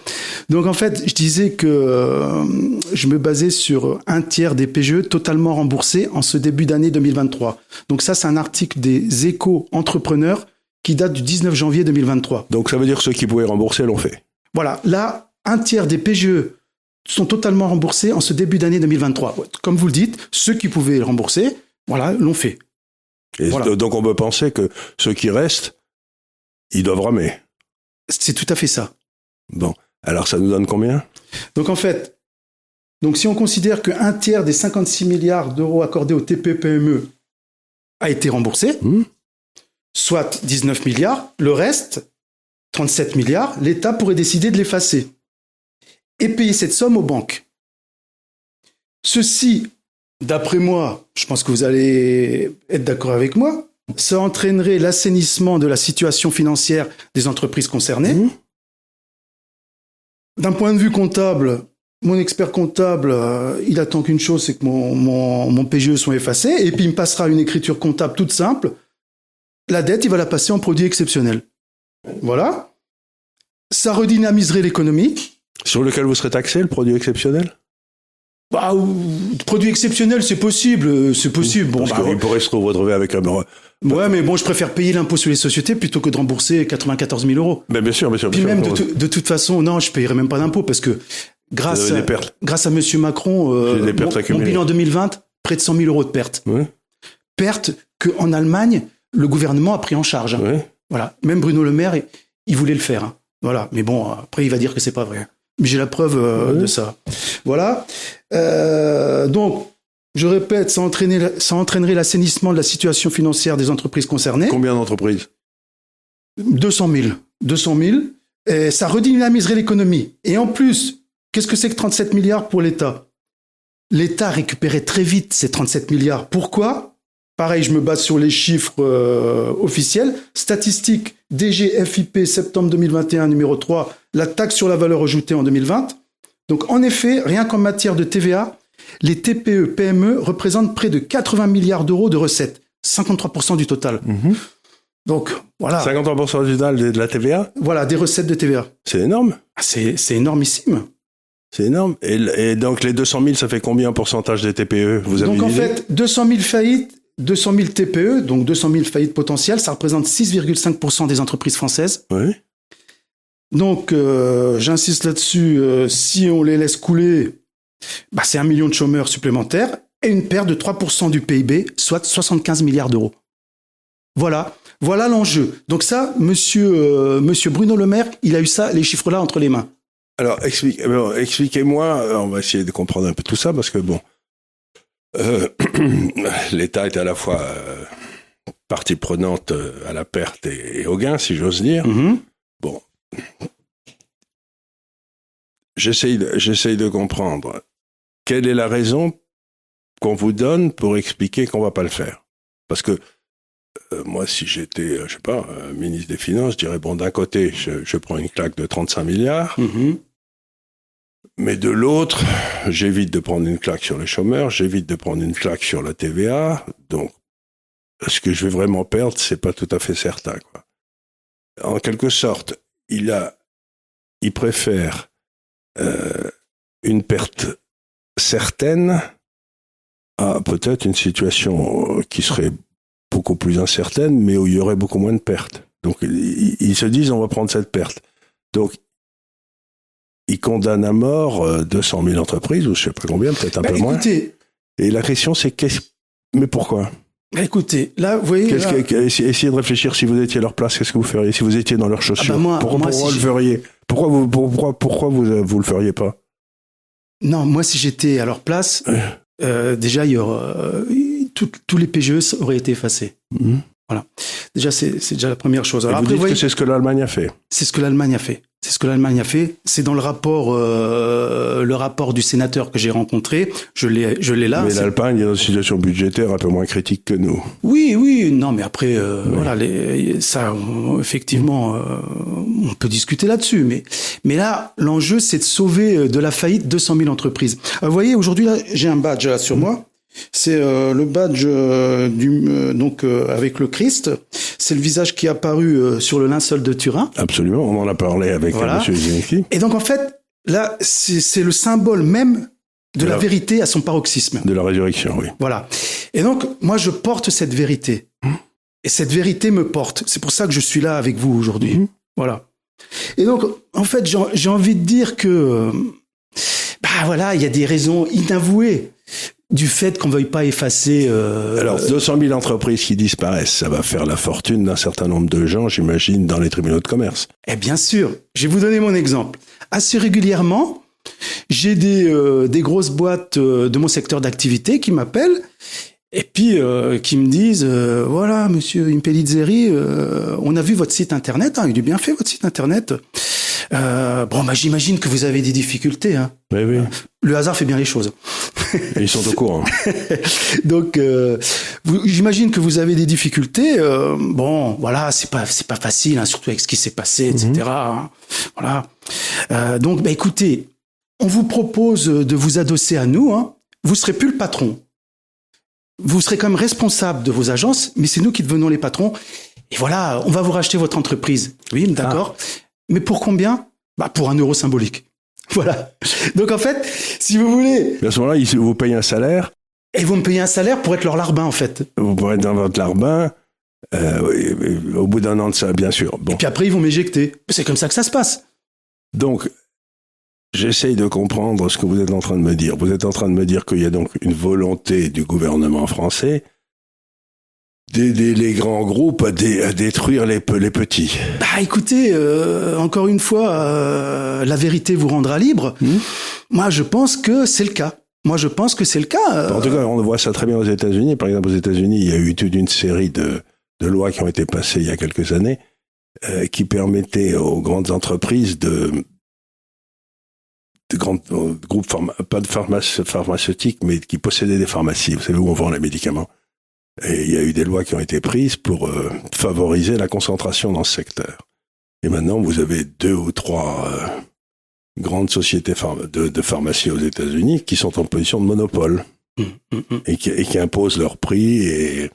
Donc en fait, je disais que euh, je me basais sur un tiers des PGE totalement remboursés en ce début d'année 2023. Donc ça, c'est un article des Échos entrepreneurs qui date du 19 janvier 2023. Donc ça veut dire que ceux qui pouvaient rembourser l'ont fait. Voilà. Là, un tiers des PGE sont totalement remboursés en ce début d'année 2023. Comme vous le dites, ceux qui pouvaient rembourser, voilà, l'ont fait. Et donc on peut penser que ceux qui restent, ils doivent ramer. C'est tout à fait ça. Bon, alors ça nous donne combien? Donc en fait, donc si on considère qu'un tiers des 56 milliards d'euros accordés au TPE-PME a été remboursé, mmh. soit 19 milliards, le reste, 37 milliards, l'État pourrait décider de l'effacer et payer cette somme aux banques. Ceci, d'après moi, je pense que vous allez être d'accord avec moi, ça entraînerait l'assainissement de la situation financière des entreprises concernées. Mmh. D'un point de vue comptable, mon expert comptable, euh, il attend qu'une chose, c'est que mon, mon, mon PGE soit effacé, et puis il me passera une écriture comptable toute simple. La dette, il va la passer en produit exceptionnel. Voilà. Ça redynamiserait l'économie. Sur lequel vous serez taxé, le produit exceptionnel? Bah, produit exceptionnel, c'est possible, c'est possible. Bon, Parce bah, qu'il pourrait se retrouver avec un. Ouais, mais bon, je préfère payer l'impôt sur les sociétés plutôt que de rembourser 94 000 euros. Mais bien sûr, bien sûr. Puis bien même sûr. De, de, toute façon, non, je payerai même pas d'impôt parce que grâce à, grâce à Monsieur Macron, euh, mon, mon, bilan 2020, près de 100 000 euros de pertes. Ouais. Pertes que en Allemagne, le gouvernement a pris en charge. Ouais. Voilà. Même Bruno Le Maire, il voulait le faire. Hein. Voilà. Mais bon, après, il va dire que c'est pas vrai. J'ai la preuve euh, de ça. Voilà. Euh, donc, je répète, ça, entraîner, ça entraînerait l'assainissement de la situation financière des entreprises concernées. Combien d'entreprises? 200 000. 200 000. Et ça redynamiserait l'économie. Et en plus, qu'est-ce que c'est que 37 milliards pour l'État? L'État récupérait très vite ces 37 milliards. Pourquoi? Pareil, je me base sur les chiffres euh, officiels. Statistiques DGFIP septembre 2021 numéro 3, la taxe sur la valeur ajoutée en 2020. Donc en effet, rien qu'en matière de TVA, les TPE, PME représentent près de 80 milliards d'euros de recettes, 53% du total. Mhm. Donc voilà. 53% du total de la TVA Voilà, des recettes de TVA. C'est énorme. Ah, c'est c'est énormissime. C'est énorme. Et, et, donc les 200 000, ça fait combien en pourcentage des TPE Vous avez Donc en fait, 200 000 faillites, 200 000 TPE, donc 200 000 faillites potentielles, ça représente 6,5% des entreprises françaises. Oui. Donc euh, j'insiste là-dessus, euh, si on les laisse couler, bah, c'est un million de chômeurs supplémentaires et une perte de 3% du PIB, soit 75 milliards d'euros. Voilà, voilà l'enjeu. Donc ça, monsieur, euh, monsieur Bruno Le Maire, il a eu ça, les chiffres-là entre les mains. Alors, explique, alors, expliquez-moi, on va essayer de comprendre un peu tout ça, parce que bon, (clears throat) l'État est à la fois partie prenante à la perte et, et au gain, si j'ose dire. Mhm. Bon, j'essaye de, comprendre quelle est la raison qu'on vous donne pour expliquer qu'on va pas le faire? Parce que euh, moi, si j'étais, euh, je sais pas, euh, ministre des Finances, je dirais bon, d'un côté, je, je prends une claque de 35 milliards, Mhm. mais de l'autre, j'évite de prendre une claque sur les chômeurs, j'évite de prendre une claque sur la TVA. Donc, ce que je vais vraiment perdre, c'est pas tout à fait certain. Quoi. En quelque sorte, il a, il préfère euh, une perte certaine à peut-être une situation euh, qui serait beaucoup plus incertaine, mais où il y aurait beaucoup moins de pertes. Donc, ils, ils se disent, on va prendre cette perte. Donc, ils condamnent à mort euh, 200 000 entreprises, ou je sais pas combien, peut-être un Bah, peu moins. Et la question, c'est qu'est-ce, mais pourquoi? Écoutez, là, vous voyez, Qu'est-ce là- que- essayez de réfléchir si vous étiez à leur place, qu'est-ce que vous feriez Si vous étiez dans leurs chaussures, bah, moi- pourquoi, moi, pourquoi si le feriez Pourquoi vous, pourquoi, pourquoi vous, euh, vous le feriez pas? Non, moi, si j'étais à leur place, euh, déjà, il y aura, euh, tout- tous les PGE auraient été effacés. Mhm. Déjà, c'est c'est déjà la première chose. Et Alors vous après, dites voyez, que c'est ce que l'Allemagne a fait. C'est ce que l'Allemagne a fait. C'est ce que l'Allemagne a fait. C'est dans le rapport, euh, le rapport du sénateur que j'ai rencontré. Je l'ai, je l'ai là. mais C'est- l'Allemagne est dans une situation budgétaire un peu moins critique que nous. Oui, oui. Non, mais après, euh, voilà, les, ça, on- effectivement, euh, on peut discuter là-dessus. Mais, mais là, l'enjeu, c'est de sauver euh, de la faillite 200 000 entreprises. Euh, Vous voyez, aujourd'hui, là, j'ai un badge là sur moi. C'est euh, le badge euh, du, euh, donc avec le Christ. C'est le visage qui est apparu sur le linceul de Turin. Absolument, on en a parlé avec Voilà. M. Zelensky. Et donc en fait, là, c'est le symbole même de la vérité à son paroxysme. de la résurrection, oui. Voilà. Et donc, moi, je porte cette vérité. Et cette vérité me porte. C'est pour ça que je suis là avec vous aujourd'hui. Mhm. Voilà. Et donc, en fait, j'ai envie de dire que, bah voilà, il y a des raisons inavouées du fait qu'on veuille pas effacer. euh, Alors, 200 000 entreprises qui disparaissent, ça va faire la fortune d'un certain nombre de gens, j'imagine, dans les tribunaux de commerce. Eh bien sûr, je vais vous donner mon exemple. Assez régulièrement, j'ai des, euh, des grosses boîtes euh, de mon secteur d'activité qui m'appellent et puis euh, qui me disent euh, voilà monsieur Impellizzeri, euh, on a vu votre site internet, hein, il est bien fait votre site internet. Euh, bon bah j'imagine que vous avez des difficultés. Hein. Oui, oui. Le hasard fait bien les choses. Et ils sont au courant. (laughs) Donc, euh, j'imagine que vous avez des difficultés. euh, bon, voilà, c'est pas c'est pas facile, hein, surtout avec ce qui s'est passé, etc. hein. voilà. Euh, donc, bah, écoutez, on vous propose de vous adosser à nous. Hein. Vous serez plus le patron. Vous serez quand même responsable de vos agences, mais c'est nous qui devenons les patrons. Et voilà, on va vous racheter votre entreprise. Oui, d'accord. Mais pour combien? Bah pour un euro symbolique. (laughs) Voilà. Donc en fait, si vous voulez, Mais à ce moment-là, ils vous payent un salaire, ils vont me payer un salaire pour être leur larbin en fait. vous pourrez être dans votre larbin, euh, au bout d'un an de ça, bien sûr. Bon. Et puis après, ils vont m'éjecter. C'est comme ça que ça se passe. Donc, j'essaye de comprendre ce que vous êtes en train de me dire. Vous êtes en train de me dire qu'il y a donc une volonté du gouvernement français d'aider les grands groupes à, dé- à détruire les, pe- les petits. Bah écoutez, euh, encore une fois, euh, la vérité vous rendra libre. Mhm. Moi, je pense que c'est le cas. Moi, je pense que c'est le cas. euh, En tout cas, on voit ça très bien aux États-Unis. Par exemple, aux États-Unis, il y a eu toute une série de, de lois qui ont été passées il y a quelques années euh, qui permettaient aux grandes entreprises de, de grands groupes, pharma- pas de pharmace- pharmaceutiques, mais qui possédaient des pharmacies. Vous savez où on vend les médicaments? Et il y a eu des lois qui ont été prises pour euh, favoriser la concentration dans ce secteur. Et maintenant, vous avez deux ou trois euh, grandes sociétés de, de, pharmacie aux États-Unis qui sont en position de monopole mmh, mmh, mmh. Et, qui, et, qui, imposent leurs prix. Et,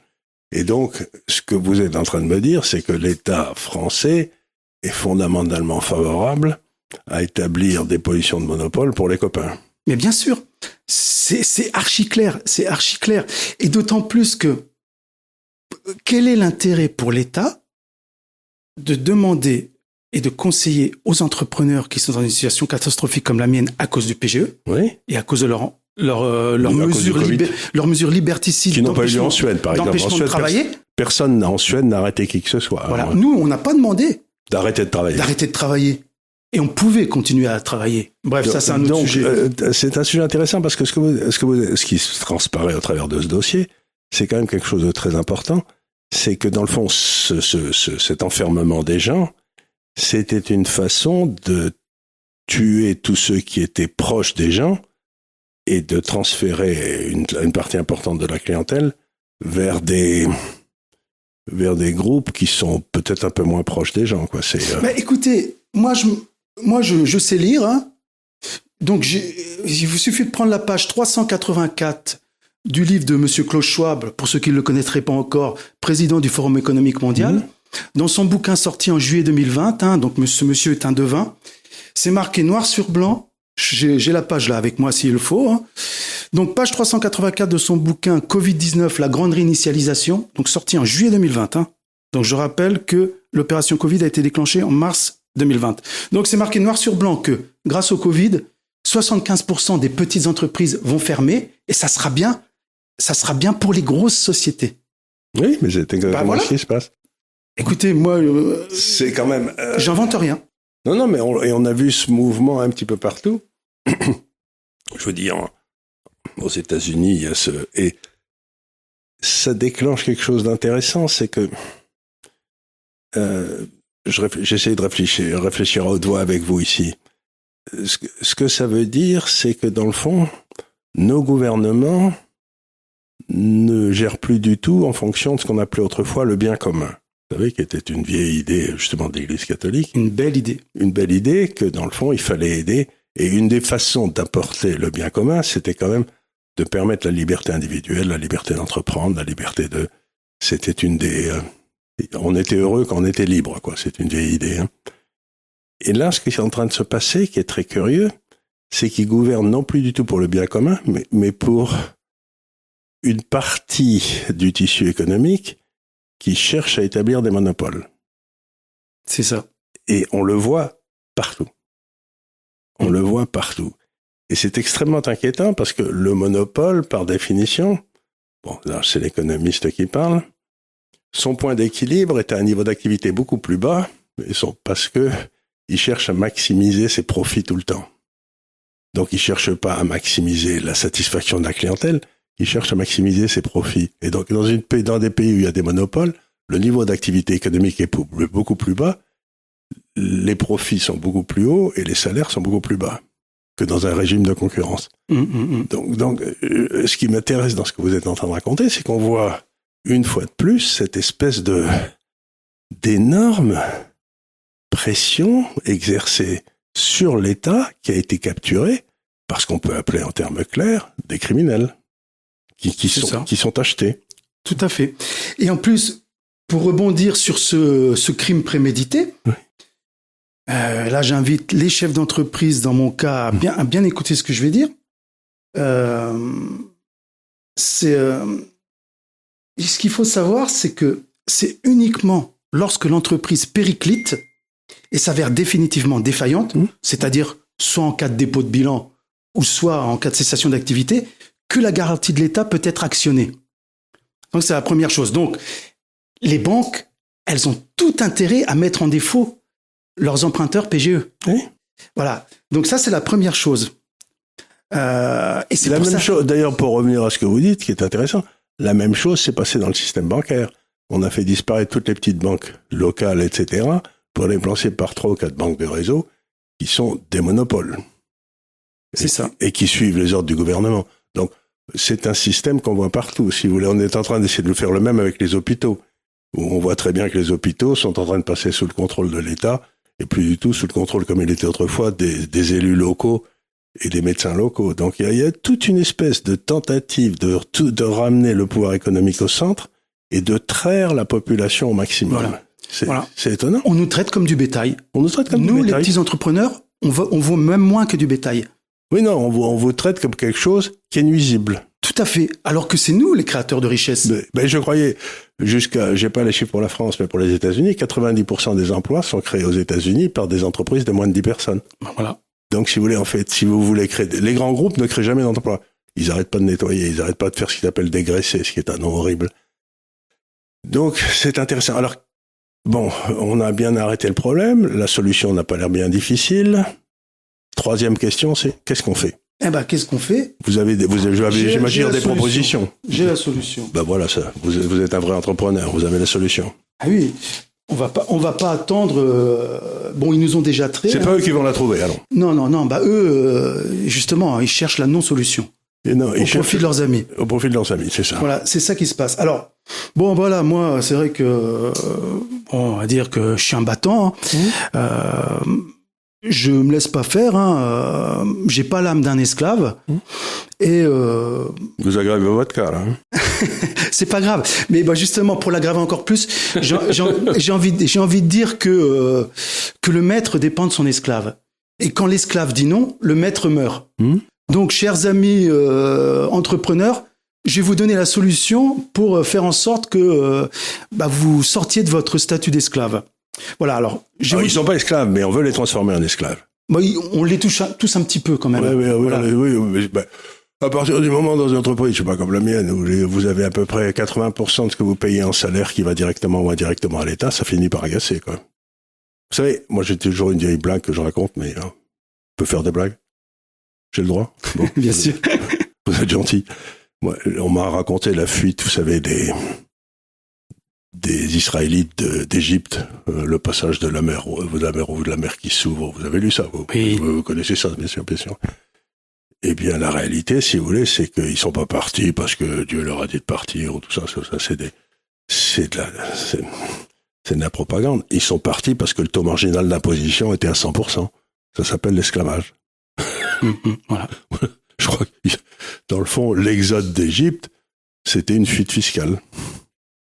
et donc, ce que vous êtes en train de me dire, c'est que l'État français est fondamentalement favorable à établir des positions de monopole pour les copains. Mais bien sûr, c'est archi clair, c'est archi clair. Et d'autant plus que quel est l'intérêt pour l'État de demander et de conseiller aux entrepreneurs qui sont dans une situation catastrophique comme la mienne à cause du PGE oui. et à cause de leur leur, euh, leur mesures leur mesures liberticides qui n'ont pas eu en Suède par exemple. En Suède, travailler? personne en Suède n'a arrêté qui que ce soit. Voilà. Nous on n'a pas demandé d'arrêter de travailler. d'arrêter de travailler. Et on pouvait continuer à travailler. Bref, ça c'est un autre sujet. Euh, c'est un sujet intéressant parce que ce que vous, ce que vous, ce qui transparaît au travers de ce dossier, c'est quand même quelque chose de très important. C'est que dans le fond, ce, ce, ce, cet enfermement des gens, c'était une façon de tuer tous ceux qui étaient proches des gens et de transférer une, partie importante de la clientèle vers des vers des groupes qui sont peut-être un peu moins proches des gens. Quoi. C'est, euh... écoutez, moi je, moi, je, je sais lire. Hein. Donc, il vous suffit de prendre la page 384 du livre de Monsieur Klaus Schwab, pour ceux qui ne le connaîtraient pas encore, président du Forum économique mondial. Mmh. Dans son bouquin sorti en juillet 2020, hein, donc ce monsieur est un devin, c'est marqué noir sur blanc. J'ai la page là avec moi s'il le faut. Hein. Donc page 384 de son bouquin Covid-19, la grande réinitialisation, donc sorti en juillet 2020. Hein. Donc je rappelle que l'opération Covid a été déclenchée en mars 2020. Donc c'est marqué noir sur blanc que grâce au Covid, 75% des petites entreprises vont fermer et ça sera bien, ça sera bien pour les grosses sociétés. Oui, mais c'est exactement bah, ce qui se passe. Écoutez, moi, euh, c'est quand même. Euh, j'invente rien. Non, non, mais on, et on a vu ce mouvement un petit peu partout. (coughs) Je veux dire, aux États-Unis, il y a ce et ça déclenche quelque chose d'intéressant, c'est que euh, j'essaie de réfléchir, réfléchir à haute voix avec vous ici. Ce que ça veut dire, c'est que dans le fond, nos gouvernements ne gèrent plus du tout en fonction de ce qu'on appelait autrefois le bien commun. Vous savez, qui était une vieille idée justement de l'Église catholique. Une belle idée. Une belle idée que dans le fond, il fallait aider. Et une des façons d'apporter le bien commun, c'était quand même de permettre la liberté individuelle, la liberté d'entreprendre, la liberté de... C'était une des... Euh, on était heureux quand on était libre, quoi. C'est une vieille idée. Hein. Et là, ce qui est en train de se passer, qui est très curieux, c'est qu'ils gouvernent non plus du tout pour le bien commun, mais, mais pour une partie du tissu économique qui cherche à établir des monopoles. C'est ça. Et on le voit partout. On le voit partout. Et c'est extrêmement inquiétant parce que le monopole, par définition, bon, là c'est l'économiste qui parle, son point d'équilibre est à un niveau d'activité beaucoup plus bas, parce que il cherche à maximiser ses profits tout le temps. Donc il cherche pas à maximiser la satisfaction de la clientèle, il cherche à maximiser ses profits. Et donc dans, une, dans des pays où il y a des monopoles, le niveau d'activité économique est beaucoup plus bas, les profits sont beaucoup plus hauts et les salaires sont beaucoup plus bas que dans un régime de concurrence. Mmh, mmh, mmh. Donc, donc euh, ce qui m'intéresse dans ce que vous êtes en train de raconter, c'est qu'on voit une fois de plus cette espèce de d'énorme pression exercée sur l'État qui a été capturé par ce qu'on peut appeler en termes clairs des criminels qui, qui sont, qui sont achetés. Tout à fait. Et en plus, pour rebondir sur ce, ce crime prémédité, euh, là j'invite les chefs d'entreprise, dans mon cas, à bien, à bien écouter ce que je vais dire. Euh, c'est euh, ce qu'il faut savoir, c'est que c'est uniquement lorsque l'entreprise périclite et s'avère définitivement défaillante, mmh. c'est-à-dire soit en cas de dépôt de bilan ou soit en cas de cessation d'activité, que la garantie de l'État peut être actionnée. Donc c'est la première chose. Donc les banques, elles ont tout intérêt à mettre en défaut leurs emprunteurs PGE. Voilà. Donc ça c'est la première chose. Euh, et c'est la même chose. D'ailleurs, pour revenir à ce que vous dites, qui est intéressant, la même chose s'est passée dans le système bancaire. On a fait disparaître toutes les petites banques locales, etc., pour les remplacer par trois ou quatre banques de réseau qui sont des monopoles. C'est ça. Et qui suivent les ordres du gouvernement. Donc, c'est un système qu'on voit partout. Si vous voulez, on est en train d'essayer de faire le même avec les hôpitaux, où on voit très bien que les hôpitaux sont en train de passer sous le contrôle de l'État et plus du tout sous le contrôle, comme il était autrefois, des, des élus locaux et des médecins locaux. Donc il y, a, il y a toute une espèce de tentative de, de ramener le pouvoir économique au centre et de traire la population au maximum. Voilà. C'est Voilà. étonnant. On nous traite comme du bétail. On nous traite comme nous, du les bétail. petits entrepreneurs, on, on vaut même moins que du bétail. Oui, non, on vous, on vous traite comme quelque chose qui est nuisible. Tout à fait. Alors que c'est nous les créateurs de richesse. Mais, ben, je croyais, jusqu'à, j'ai pas les chiffres pour la France, mais pour les États-Unis, 90% des emplois sont créés aux États-Unis par des entreprises de moins de 10 personnes. Voilà. Donc, si vous voulez, en fait, si vous voulez créer, les grands groupes ne créent jamais d'emplois. Ils arrêtent pas de nettoyer, ils arrêtent pas de faire ce qu'ils appellent dégraisser, ce qui est un nom horrible. Donc, c'est intéressant. Alors, bon, on a bien arrêté le problème. La solution n'a pas l'air bien difficile. Troisième question, c'est qu'est-ce qu'on fait? Eh ben, qu'est-ce qu'on fait? Vous avez, des, vous avez, j'imagine, des solution. propositions. J'ai la solution. Ben voilà, ça. Vous, êtes- vous êtes un vrai entrepreneur. Vous avez la solution. Ah oui. On va pas, on va pas attendre. euh, bon, ils nous ont déjà trait. C'est hein. pas eux qui vont la trouver, allons. Non, non, non. Bah eux, euh, justement, ils cherchent la non-solution Et non, au ils profit de leurs amis. au profit de leurs amis, c'est ça. Voilà, c'est ça qui se passe. Alors, bon, voilà, moi, c'est vrai que, euh, bon, on va dire que je suis un battant. hein. Euh, je me laisse pas faire. Hein. euh, J'ai pas l'âme d'un esclave. Et euh, Vous aggravez votre cas, là. hein. (laughs) c'est pas grave. Mais bah, justement, pour l'aggraver encore plus, j'ai envie, de- j'ai envie de dire que euh, que le maître dépend de son esclave. Et quand l'esclave dit non, le maître meurt. Hmm. Donc, chers amis euh, entrepreneurs, je vais vous donner la solution pour euh, faire en sorte que euh, bah, vous sortiez de votre statut d'esclave. Voilà. Alors, ils sont pas esclaves, mais on veut les transformer en esclaves. bah, on les touche tous un petit peu quand même. Ouais, Voilà. oui, oui, ben, à partir du moment dans une entreprise, je sais pas comme la mienne, où vous avez à peu près 80% de ce que vous payez en salaire qui va directement ou indirectement à l'État, ça finit par agacer, quoi. Vous savez, moi j'ai toujours une vieille blague que je raconte, mais hein, on peut faire des blagues? J'ai le droit? Bon, (laughs) Bien sûr. (laughs) Vous êtes gentil. Moi, on m'a raconté la fuite, vous savez, des des Israélites d'Égypte, euh, le passage de la mer, de la mer Rouge, de la mer qui s'ouvre. Vous avez lu ça, vous, Oui. vous, connaissez ça, bien sûr, bien sûr. Eh bien, la réalité, si vous voulez, c'est qu'ils sont pas partis parce que Dieu leur a dit de partir ou tout ça. Ça, ça, c'est des, c'est de la, c'est, de la propagande. Ils sont partis parce que le taux marginal d'imposition était à 100%. Ça s'appelle l'esclavage. Hum, (laughs) voilà. Je crois que, dans le fond, l'exode d'Égypte, c'était une fuite fiscale.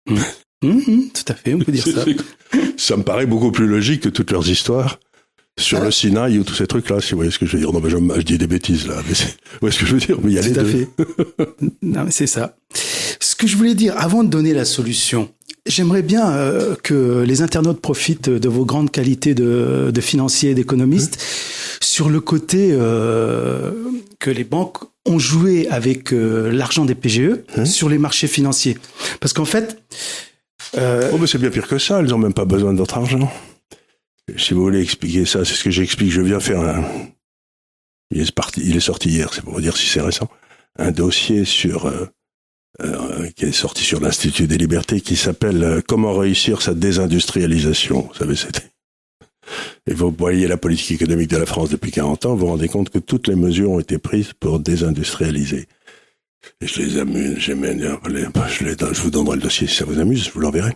Hum, hum, tout à fait, on peut dire ça. (laughs) Ça me paraît beaucoup plus logique que toutes leurs histoires sur Ah. le Sinaï ou tous ces trucs-là, si vous voyez ce que je veux dire. Non, mais je, je dis des bêtises, là. Mais c'est, vous voyez ce que je veux dire? Mais il y a les Tout à deux. fait. (laughs) non, mais c'est ça. Ce que je voulais dire, avant de donner la solution, j'aimerais bien euh, que les internautes profitent de vos grandes qualités de, de financiers et d'économistes sur le côté euh, que les banques ont joué avec euh, l'argent des PGE Hein sur les marchés financiers. Parce qu'en fait, euh, Oh, mais c'est bien pire que ça. Ils ont même pas besoin de votre argent. Si vous voulez expliquer ça, c'est ce que j'explique. Je viens faire un. Il est, parti, il est sorti hier, c'est pour vous dire si c'est récent. Un dossier sur euh, euh, qui est sorti sur l'Institut des Libertés qui s'appelle Comment réussir sa désindustrialisation. Vous savez, c'était. Et vous voyez la politique économique de la France depuis 40 ans, vous vous rendez compte que toutes les mesures ont été prises pour désindustrialiser. Et je les amuse, j'aime bien, les- je, vous donnerai le dossier si ça vous amuse, je vous l'enverrai.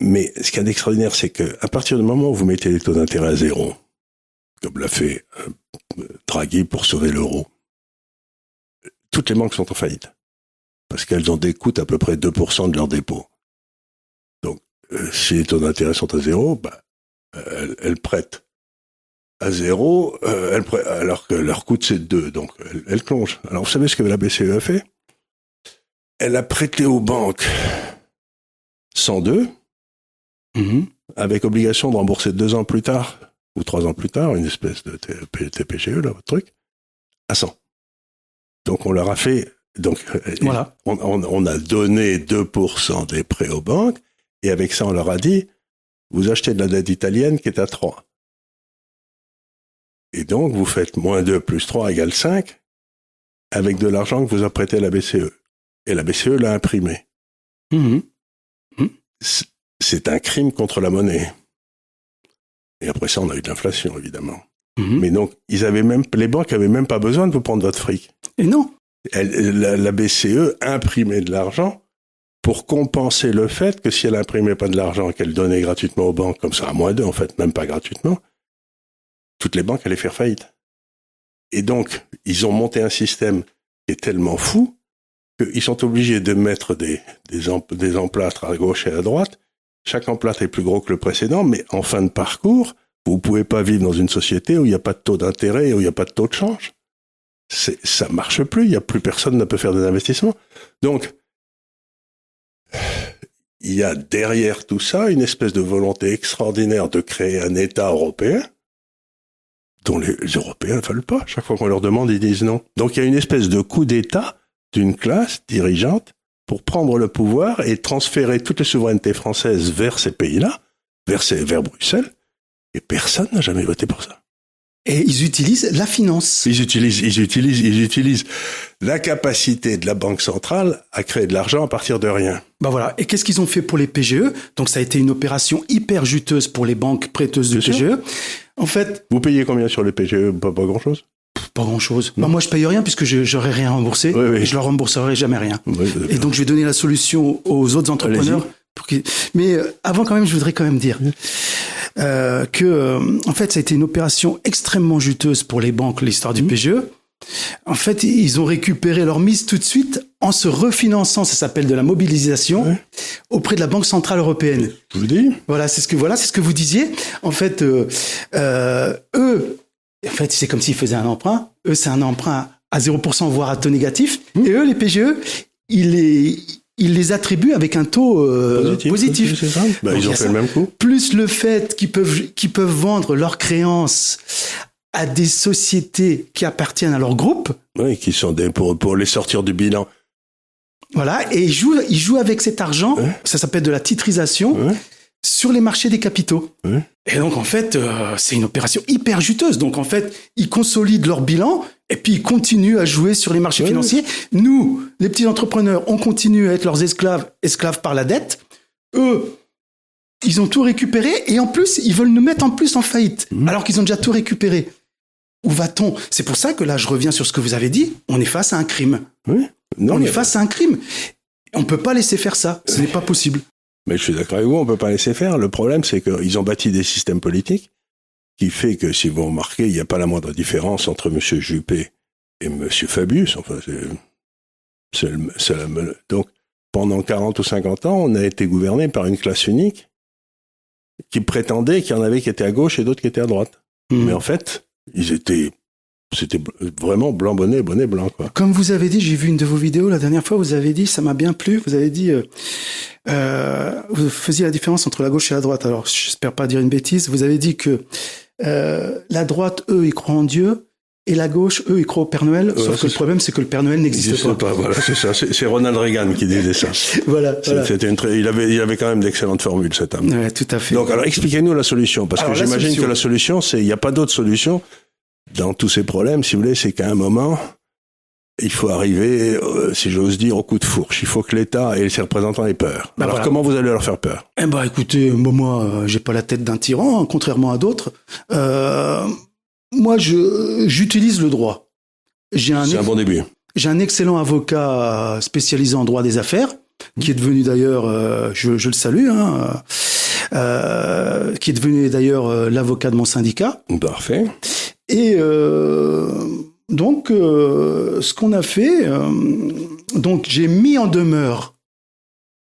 Mais ce qu'il y a d'extraordinaire, c'est que à partir du moment où vous mettez les taux d'intérêt à zéro, comme l'a fait euh, Draghi pour sauver l'euro, toutes les banques sont en faillite. Parce qu'elles des coûts à peu près 2% de leurs dépôts. Donc, euh, si les taux d'intérêt sont à zéro, bah, elles prêtent à zéro, euh, alors que leur coût c'est 2, donc elles, elles plongent. Alors, vous savez ce que la BCE a fait? Elle a prêté aux banques 102, mhm, avec obligation de rembourser deux ans plus tard, ou trois ans plus tard, une espèce de TPGE, là, votre truc, à 100. Donc on leur a fait, donc euh, voilà. on, on- on a donné 2% des prêts aux banques, et avec ça on leur a dit, vous achetez de la dette italienne qui est à 3. Et donc vous faites moins 2 plus 3 égale 5, avec de l'argent que vous a prêté la BCE. Et la BCE l'a imprimé. Mhm. c- c'est un crime contre la monnaie. Et après ça, on a eu de l'inflation, évidemment. Mhm. Mais donc, ils avaient même, les banques avaient même pas besoin de vous prendre votre fric. Et non, la, la BCE imprimait de l'argent pour compenser le fait que si elle imprimait pas de l'argent qu'elle donnait gratuitement aux banques, comme ça à moins d'eux en fait, même pas gratuitement, toutes les banques allaient faire faillite. Et donc, ils ont monté un système qui est tellement fou qu'ils sont obligés de mettre des, emplâtres à gauche et à droite. Chaque emplâtre est plus gros que le précédent, mais en fin de parcours, vous pouvez pas vivre dans une société où il n'y a pas de taux d'intérêt, où il n'y a pas de taux de change. Ça marche plus, il y a plus personne ne peut faire des investissements. Donc, il y a derrière tout ça une espèce de volonté extraordinaire de créer un État européen dont les Européens ne veulent pas. Chaque fois qu'on leur demande, ils disent non. Donc il y a une espèce de coup d'État d'une classe dirigeante pour prendre le pouvoir et transférer toutes les souverainetés françaises vers ces pays-là, vers, ces, vers Bruxelles, et personne n'a jamais voté pour ça. Et ils utilisent la finance. Ils utilisent, ils utilisent, ils utilisent la capacité de la banque centrale à créer de l'argent à partir de rien. Bah voilà. Et qu'est-ce qu'ils ont fait pour les PGE Donc ça a été une opération hyper juteuse pour les banques prêteuses de Bien PGE. sûr. En fait, Vous payez combien sur les PGE Pas, pas grand-chose. pas grand-chose. Bah, moi, je paye rien puisque je j'aurais rien remboursé. Oui, oui. Et je leur rembourserai jamais rien. Oui, Et donc, je vais donner la solution aux autres entrepreneurs. Pour Mais euh, avant, quand même, je voudrais quand même dire euh, que, euh, en fait, ça a été une opération extrêmement juteuse pour les banques, l'histoire du PGE. En fait, ils ont récupéré leur mise tout de suite en se refinançant, ça s'appelle de la mobilisation, Ouais. auprès de la Banque Centrale Européenne. Je vous le dis. Voilà, c'est ce que voilà, c'est ce que vous disiez. En fait, euh, euh, eux, en fait, c'est comme s'ils faisaient un emprunt. Eux, c'est un emprunt à 0%, voire à taux négatif. Et eux, les PGE, ils les, ils les attribuent avec un taux euh, positif. c'est ça. Bah, Donc, ils ont fait ça. le même coup. Plus le fait qu'ils peuvent, qu'ils peuvent vendre leurs créances à des sociétés qui appartiennent à leur groupe. Oui, qui sont des pour pour les sortir du bilan. Voilà, et ils jouent, ils jouent avec cet argent. Ouais. Ça s'appelle de la titrisation. Ouais. sur les marchés des capitaux. Ouais. Et donc en fait, euh, c'est une opération hyper juteuse. Donc en fait, ils consolident leur bilan et puis ils continuent à jouer sur les marchés financiers. Nous, les petits entrepreneurs, on continue à être leurs esclaves, esclaves par la dette. Eux, ils ont tout récupéré et en plus, ils veulent nous mettre en plus en faillite, Mhm. alors qu'ils ont déjà tout récupéré. Où va-t-on? C'est pour ça que là, je reviens sur ce que vous avez dit. On est face à un crime. Oui. Non, on est face à un crime. On peut pas laisser faire ça. Ce n'est pas possible. mais je suis d'accord avec vous, on peut pas laisser faire. Le problème, c'est qu'ils ont bâti des systèmes politiques qui fait que, si vous remarquez, il n'y a pas la moindre différence entre M. Juppé et M. Fabius. Enfin, c'est, c'est le- donc, pendant 40 ou 50 ans, on a été gouverné par une classe unique qui prétendait qu'il y en avait qui étaient à gauche et d'autres qui étaient à droite. Mhm. Mais en fait, ils étaient, c'était vraiment blanc bonnet, bonnet blanc. Comme vous avez dit, j'ai vu une de vos vidéos la dernière fois, vous avez dit, ça m'a bien plu, vous avez dit, euh, euh, vous faisiez la différence entre la gauche et la droite. Alors, j'espère pas dire une bêtise, vous avez dit que euh, la droite, eux, ils croient en Dieu, et la gauche, eux, ils croient au Père Noël, sauf que le problème, c'est que le Père Noël n'existe pas. pas, voilà, c'est ça. C'est Ronald Reagan qui disait ça. (laughs) Voilà, voilà. C'était une très, il avait, il avait quand même d'excellentes formules, cet homme. Ouais, tout à fait. Donc, alors, expliquez-nous la solution, parce Alors, que j'imagine solution. que la solution, c'est, il n'y a pas d'autre solution dans tous ces problèmes, si vous voulez, c'est qu'à un moment, il faut arriver, euh, si j'ose dire, au coup de fourche. Il faut que l'État et ses représentants aient peur. Bah, alors, voilà. comment vous allez leur faire peur? Eh ben, écoutez, moi, moi, euh, j'ai pas la tête d'un tyran, hein, contrairement à d'autres. Euh, moi, je j'utilise le droit. J'ai un C'est un bon début. J'ai un excellent avocat spécialisé en droit des affaires, qui est devenu d'ailleurs, euh, je, je le salue, hein, euh, qui est devenu d'ailleurs euh, l'avocat de mon syndicat. Parfait. Et euh, donc, euh, ce qu'on a fait, euh, donc j'ai mis en demeure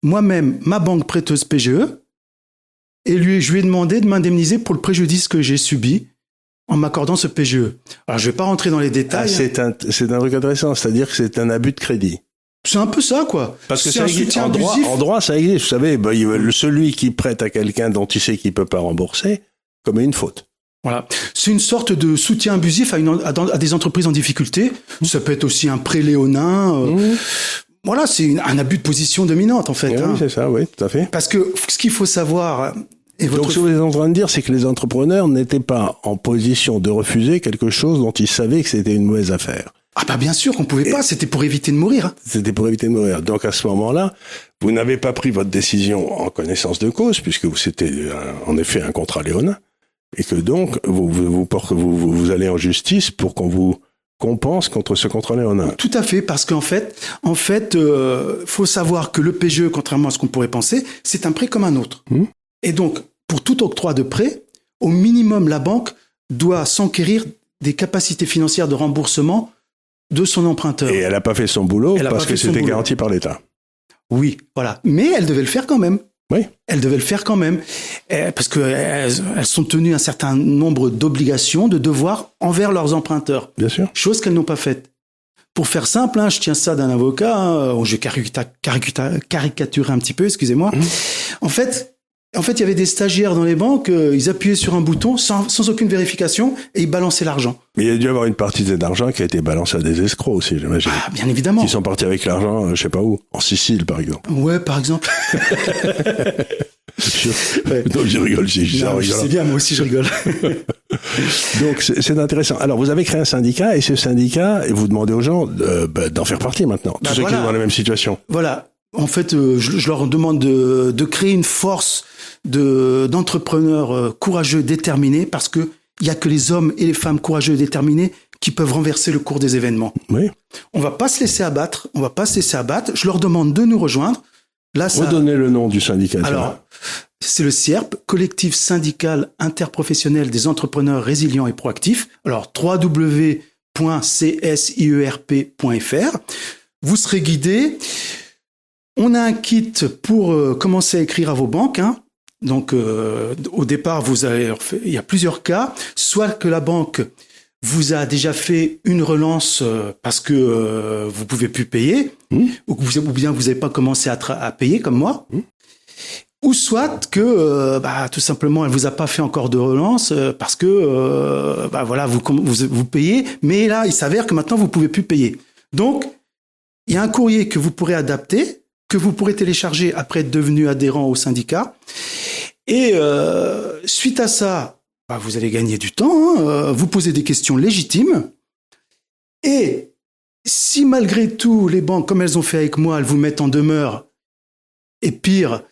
moi-même ma banque prêteuse PGE, et lui, je lui ai demandé de m'indemniser pour le préjudice que j'ai subi en m'accordant ce PGE. Alors, je vais pas rentrer dans les Ah, détails. hein. c'est un, c'est un truc intéressant, c'est-à-dire que c'est un abus de crédit. c'est un peu ça, quoi. Parce que c'est ça un existe, soutien en droit, abusif. en droit, ça existe. Vous savez, bah, celui qui prête à quelqu'un dont il sait qu'il peut pas rembourser commet une faute. Voilà. C'est une sorte de soutien abusif à, une, à, dans- à des entreprises en difficulté. Ça peut être aussi un prêt léonin. euh, Voilà, c'est une- un abus de position dominante, en fait. Oui, hein. c'est ça, oui, tout à fait. Parce que ce qu'il faut savoir, et votre Donc, ce que vous êtes en train de dire, c'est que les entrepreneurs n'étaient pas en position de refuser quelque chose dont ils savaient que c'était une mauvaise affaire. ah bah bien sûr qu'on pouvait pas, c'était pour éviter de mourir. hein. C'était pour éviter de mourir. Donc, à ce moment-là, vous n'avez pas pris votre décision en connaissance de cause, puisque vous- c'était euh, en effet un contrat léonin, et que donc, vous, vous, vous, vous, allez en justice pour qu'on vous compense contre ce contrôlé en un. Tout à fait, parce qu'en fait, en fait, euh, faut savoir que le PGE, contrairement à ce qu'on pourrait penser, c'est un prêt comme un autre. Mmh. Et donc, pour tout octroi de prêt, au minimum, la banque doit s'enquérir des capacités financières de remboursement de son emprunteur. Et elle n'a pas fait son boulot Elle parce que c'était garanti par l'État. Oui, voilà. Mais elle devait le faire quand même. Oui. Elle devait le faire quand même, Eh, parce qu'elles elles sont tenues un certain nombre d'obligations, de devoirs envers leurs emprunteurs, Bien sûr. chose qu'elles n'ont pas faite. Pour faire simple, hein, je tiens ça d'un avocat, hein, je vais carica- carica- caricaturer un petit peu, excusez-moi. Mhm. En fait, en fait, il y avait des stagiaires dans les banques, euh, ils appuyaient sur un bouton sans, sans aucune vérification et ils balançaient l'argent. Mais il y a dû y avoir une partie de cet argent qui a été balancée à des escrocs aussi, j'imagine. Ah, bien évidemment. Qui sont partis avec l'argent, euh, je sais pas où, en Sicile par exemple. Ouais, par exemple. (laughs) (laughs) Ouais. Donc je rigole, je Non, je rigolant. sais bien, moi aussi je rigole. (laughs) Donc c'est intéressant. Alors vous avez créé un syndicat et ce syndicat, vous demandez aux gens de- bah, d'en faire partie maintenant. Tous Bah, ceux qui sont dans la même situation. Voilà. En fait, euh, je, je leur demande de, de créer une force de d'entrepreneurs euh, courageux, déterminés, parce que il y a que les hommes et les femmes courageux et déterminés qui peuvent renverser le cours des événements. Oui. On va pas se laisser abattre. On va pas se laisser abattre. Je leur demande de nous rejoindre. Là, ça. Redonnez le nom du syndicat. Alors, c'est le CIERP, collectif syndical interprofessionnel des entrepreneurs résilients et proactifs. Alors, www.csierp.fr. Vous serez guidé. On a un kit pour euh, commencer à écrire à vos banques. hein. Donc, euh, au départ, vous avez, il y a plusieurs cas. Soit que la banque vous a déjà fait une relance euh, parce que euh, vous pouvez plus payer, Mmh. ou, que vous, ou bien vous n'avez pas commencé à, payer comme moi. Mmh. Ou soit que, euh, bah, tout simplement, elle vous a pas fait encore de relance parce que, euh, bah, voilà, vous, vous payez, mais là, il s'avère que maintenant, vous pouvez plus payer. Donc, il y a un courrier que vous pourrez adapter, que vous pourrez télécharger après être devenu adhérent au syndicat. Et euh, suite à ça, bah, vous allez gagner du temps, hein, euh, vous posez des questions légitimes. Et si malgré tout, les banques, comme elles ont fait avec moi, elles vous mettent en demeure, et pire,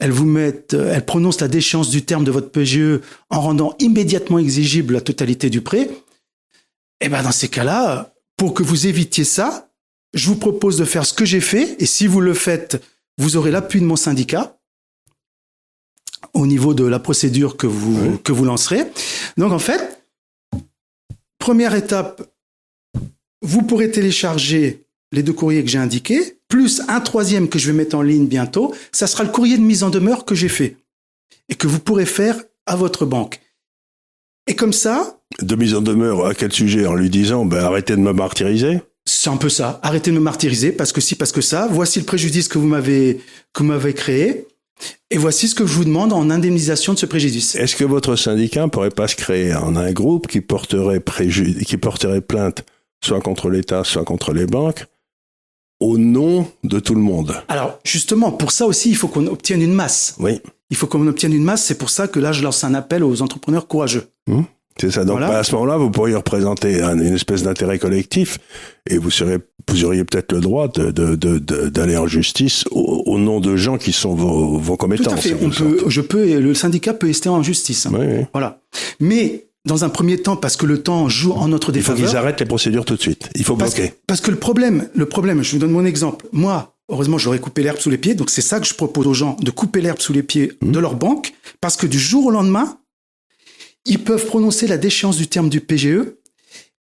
elles vous mettent, euh, elles prononcent la déchéance du terme de votre PGE en rendant immédiatement exigible la totalité du prêt, et ben dans ces cas-là, pour que vous évitiez ça, je vous propose de faire ce que j'ai fait, et si vous le faites, vous aurez l'appui de mon syndicat au niveau de la procédure que vous, Oui. que vous lancerez. Donc en fait, première étape, vous pourrez télécharger les deux courriers que j'ai indiqués, plus un troisième que je vais mettre en ligne bientôt. Ça sera le courrier de mise en demeure que j'ai fait et que vous pourrez faire à votre banque. Et comme ça, De mise en demeure à quel sujet? En lui disant, ben, arrêtez de me martyriser? C'est un peu ça. Arrêtez de me martyriser parce que si, parce que ça. Voici le préjudice que vous m'avez que vous m'avez créé. Et voici ce que je vous demande en indemnisation de ce préjudice. Est-ce que votre syndicat ne pourrait pas se créer en un groupe qui porterait, préju- qui porterait plainte soit contre l'État, soit contre les banques, au nom de tout le monde? Alors, justement, pour ça aussi, il faut qu'on obtienne une masse. Oui, Il faut qu'on obtienne une masse. C'est pour ça que là, je lance un appel aux entrepreneurs courageux. C'est ça. Donc Voilà. à ce moment-là, vous pourriez représenter un- une espèce d'intérêt collectif et vous, serez, vous auriez peut-être le droit de- de- de- de- d'aller en justice au, au nom de gens qui sont vos, vos Tout commettants. à fait. On peut, je peux, le syndicat peut ester en justice. hein. Oui, oui. Voilà. Mais dans un premier temps, parce que le temps joue en notre Il faut défaveur. qu'ils arrêtent les procédures tout de suite. Il faut Parce, bloquer. parce que le problème, le problème, je vous donne mon exemple. Moi, heureusement, j'aurais coupé l'herbe sous les pieds. Donc c'est ça que je propose aux gens de couper l'herbe sous les pieds Mmh. de leur banque, parce que du jour au lendemain, ils peuvent prononcer la déchéance du terme du PGE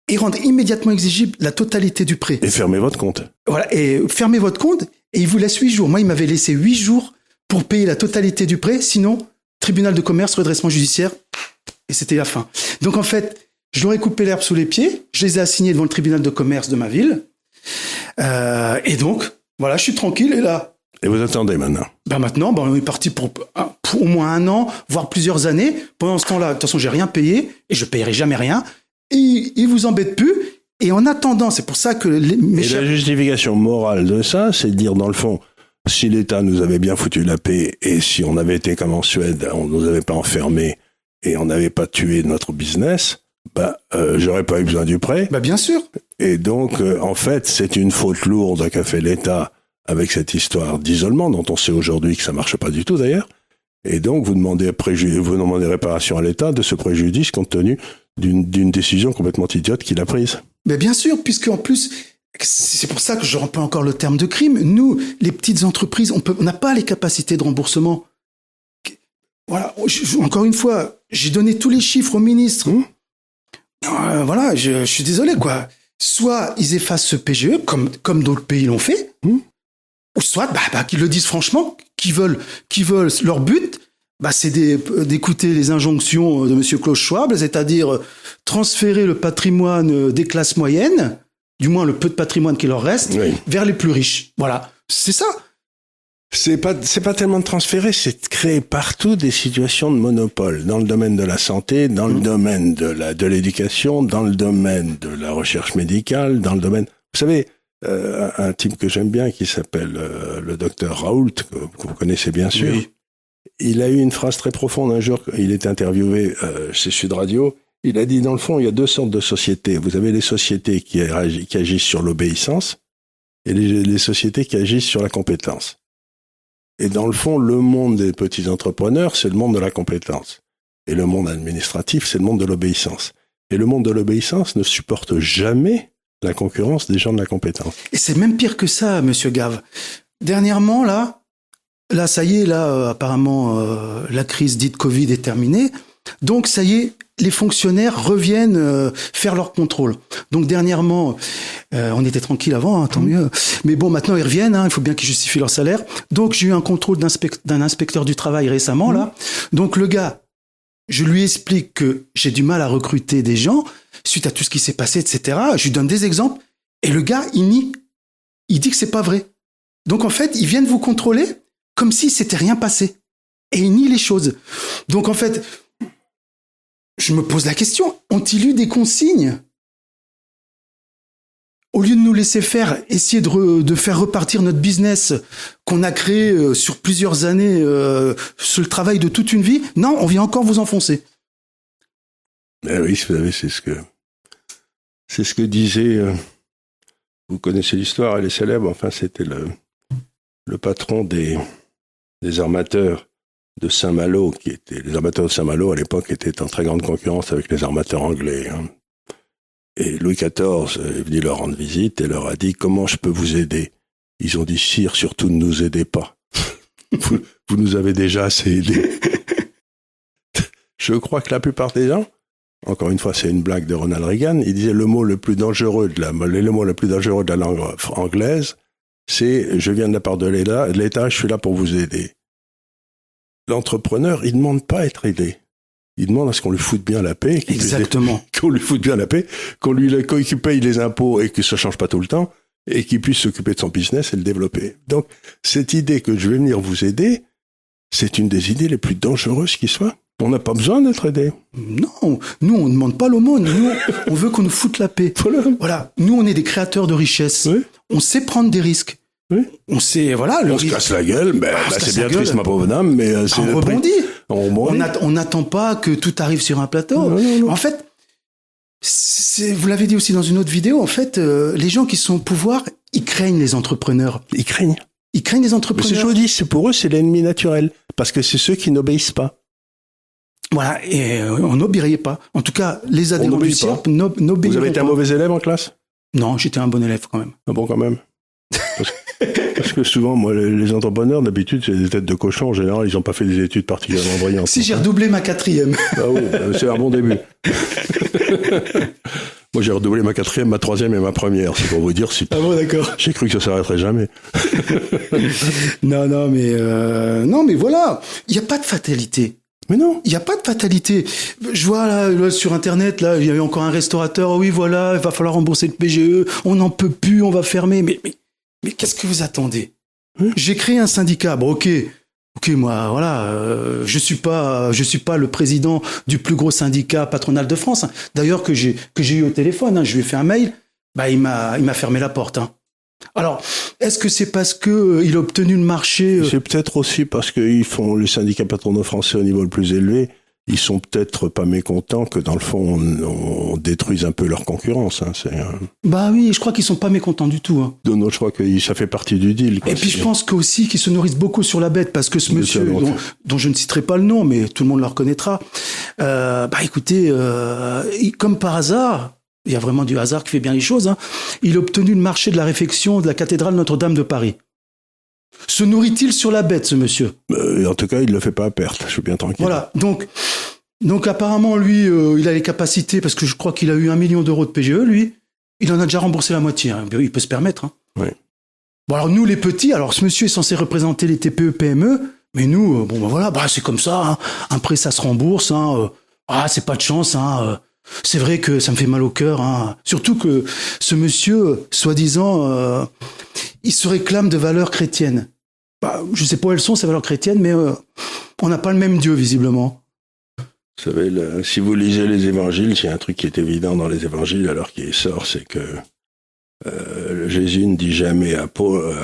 et rendre immédiatement exigible la totalité du prêt. Et fermez votre compte. Voilà, et fermez votre compte et il vous laisse huit jours. Moi, il m'avait laissé huit jours pour payer la totalité du prêt, sinon tribunal de commerce, redressement judiciaire, et c'était la fin. Donc en fait, je leur ai coupé l'herbe sous les pieds, je les ai assignés devant le tribunal de commerce de ma ville, Euh, et donc voilà, je suis tranquille et là. Et vous attendez maintenant? Ben maintenant, ben on est parti pour, pour au moins un an, voire plusieurs années. Pendant ce temps-là, de toute façon, j'ai rien payé et je payerai jamais rien. Et ils vous embêtent plus. Et en attendant, c'est pour ça que les, mes Et chers- la justification morale de ça, c'est de dire dans le fond, si l'État nous avait bien foutu la paix et si on avait été comme en Suède, on nous avait pas enfermés et on n'avait pas tué notre business, bah euh, j'aurais pas eu besoin du prêt. ben bien sûr, Et donc euh, en fait, c'est une faute lourde qu'a fait l'État avec cette histoire d'isolement dont on sait aujourd'hui que ça marche pas du tout d'ailleurs. Et donc vous demandez vous demandez réparation à l'État de ce préjudice compte tenu d'une décision complètement idiote qu'il a prise. Mais bien sûr, puisque en plus, c'est pour ça que je remplis encore le terme de crime. Nous, les petites entreprises, on n'a pas les capacités de remboursement. Voilà. encore une fois, j'ai donné tous les chiffres au ministre. Mmh. Euh, voilà, je, suis désolé, quoi. Soit ils effacent ce PGE, comme, comme d'autres pays l'ont fait, mmh. ou soit bah, bah, qu'ils le disent franchement, qu'ils veulent, qu'ils veulent leur but, bah, c'est d'écouter les injonctions de Monsieur Klaus Schwab, c'est-à-dire transférer le patrimoine des classes moyennes, du moins le peu de patrimoine qui leur reste, vers les plus riches. Voilà, c'est ça. C'est pas c'est pas tellement de transférer, c'est de créer partout des situations de monopole dans le domaine de la santé, dans le mmh. domaine de la de l'éducation, dans le domaine de la recherche médicale, dans le domaine. Vous savez, euh, un type que j'aime bien qui s'appelle euh, le docteur Raoult que, vous connaissez bien sûr. Il a eu une phrase très profonde un jour. Il était interviewé euh, chez Sud Radio. Il a dit dans le fond, il y a deux sortes de sociétés. Vous avez les sociétés qui, qui agissent sur l'obéissance et les, les sociétés qui agissent sur la compétence. Et dans le fond, le monde des petits entrepreneurs, c'est le monde de la compétence. Et le monde administratif, c'est le monde de l'obéissance. Et le monde de l'obéissance ne supporte jamais la concurrence des gens de la compétence. Et c'est même pire que ça, monsieur Gave. Dernièrement, là, là, ça y est, là, euh, apparemment, euh, la crise dite Covid est terminée. Donc, ça y est, les fonctionnaires reviennent euh, faire leur contrôle. Donc dernièrement, euh, on était tranquille avant, hein, tant mmh. mieux. Mais bon, maintenant ils reviennent. Hein, il faut bien qu'ils justifient leur salaire. Donc j'ai eu un contrôle d'un inspecteur du travail récemment là. Mmh. Donc le gars, je lui explique que j'ai du mal à recruter des gens suite à tout ce qui s'est passé, etc. Je lui donne des exemples et le gars il nie. Il dit que c'est pas vrai. Donc en fait, ils viennent vous contrôler comme si c'était rien passé et il nie les choses. Donc en fait, je me pose la question, ont-ils eu des consignes? Au lieu de nous laisser faire, essayer de, faire repartir notre business qu'on a créé euh, sur plusieurs années, euh, sur le travail de toute une vie, non, on vient encore vous enfoncer. Ben oui, c'est ce que c'est ce que disait. Euh, vous connaissez l'histoire, elle est célèbre. Enfin, c'était le le patron des des armateurs de Saint-Malo, qui étaient les armateurs de Saint-Malo à l'époque étaient en très grande concurrence avec les armateurs anglais. Hein. Et Louis XIV est venu leur rendre visite et leur a dit comment je peux vous aider? Ils ont dit sire, surtout ne nous aidez pas. (laughs) vous, nous avez déjà assez aidés. (laughs) je crois que la plupart des gens, encore une fois, c'est une blague de Ronald Reagan, il disait le mot le plus dangereux de la, le mot le plus dangereux de la langue anglaise, c'est je viens de la part de l'État, je suis là pour vous aider l'entrepreneur, il demande pas à être aidé. Il demande à ce qu'on lui foute bien la paix. Exactement. (laughs) Qu'on lui foute bien la paix, qu'on lui, qu'il paye les impôts et que ça change pas tout le temps, et qu'il puisse s'occuper de son business et le développer. Donc, cette idée que je vais venir vous aider, c'est une des idées les plus dangereuses qui soit. On n'a pas besoin d'être aidé. Non, nous on ne demande pas l'aumône. Nous, on veut qu'on nous foute la paix. Voilà. Nous, on est des créateurs de richesse. On sait prendre des risques. Oui. On sait, voilà. on se casse la gueule, ben, bah, c'est bien triste, ma pauvre dame, mais euh, c'est. On rebondit. On n'attend pas que tout arrive sur un plateau. En fait, vous l'avez dit aussi dans une autre vidéo, en fait, euh, les gens qui sont au pouvoir, ils craignent les entrepreneurs. Ils craignent. Ils craignent les entrepreneurs. Mais c'est dis, c'est pour eux, c'est l'ennemi naturel, parce que c'est ceux qui n'obéissent pas. Voilà, et euh, on n'obéirait pas. En tout cas, les adhérents du CIRP n'obéissent Vous avez été un mauvais élève en classe? Non, j'étais un bon élève quand même. Ah bon, quand même? (laughs) Parce que souvent, moi, les entrepreneurs, d'habitude, c'est des têtes de cochon. En général, ils n'ont pas fait des études particulièrement brillantes. Si j'ai redoublé ma quatrième. Ah oui, euh, (laughs) c'est un bon début. (laughs) moi, j'ai redoublé ma quatrième, ma troisième et ma première. C'est pour vous dire si. Ah bon, d'accord. J'ai cru que ça s'arrêterait jamais. non, non, mais euh, non, mais voilà, il n'y a pas de fatalité. Mais non, il n'y a pas de fatalité. Je vois là, sur internet là, il y avait encore un restaurateur. Oh oui, voilà, il va falloir rembourser le PGE. On n'en peut plus, on va fermer. Mais mais mais qu'est-ce que vous attendez? Hein J'ai créé un syndicat. Bon, ok, ok, moi, voilà, euh, je suis pas, je suis pas le président du plus gros syndicat patronal de France. Hein. D'ailleurs, que j'ai que j'ai eu au téléphone, hein, je lui ai fait un mail. Bah, il m'a il m'a fermé la porte. Hein. Alors, est-ce que c'est parce que euh, il a obtenu le marché euh? C'est peut-être aussi parce qu'ils font les syndicats patronaux français au niveau le plus élevé ils sont peut-être pas mécontents que dans le fond on, détruise un peu leur concurrence. Hein, c'est, Bah oui, je crois qu'ils sont pas mécontents du tout. Hein. Non, je crois que ça fait partie du deal. Et puis je pense qu'aussi qu'ils se nourrissent beaucoup sur la bête parce que ce monsieur dont, je ne citerai pas le nom, mais tout le monde le reconnaîtra. Euh, bah écoutez, comme par hasard, il y a vraiment du hasard qui fait bien les choses. Hein. Il a obtenu le marché de la réfection de la cathédrale Notre-Dame de Paris. Se nourrit-il sur la bête, ce monsieur? Euh, en tout cas, il le fait pas à perte. Je suis bien tranquille. Voilà. Donc, donc apparemment, lui, euh, il a les capacités parce que je crois qu'il a eu un million d'euros de PGE, lui. Il en a déjà remboursé la moitié. hein. Il peut se permettre. Hein. Oui. Bon, alors nous, les petits, alors ce monsieur est censé représenter les TPE, PME, mais nous, euh, bon, ben voilà, bah, c'est comme ça. Un prêt, ça se rembourse. Ah, c'est pas de chance. Hein. C'est vrai que ça me fait mal au cœur. Hein. Surtout que ce monsieur, soi-disant, euh, il se réclame de valeurs chrétiennes. Bah, je sais pas où elles sont ces valeurs chrétiennes, mais euh, on n'a pas le même Dieu visiblement. Vous savez, si vous lisez les évangiles, a un truc qui est évident dans les évangiles alors qu'il sort, c'est que euh, Jésus ne dit jamais à,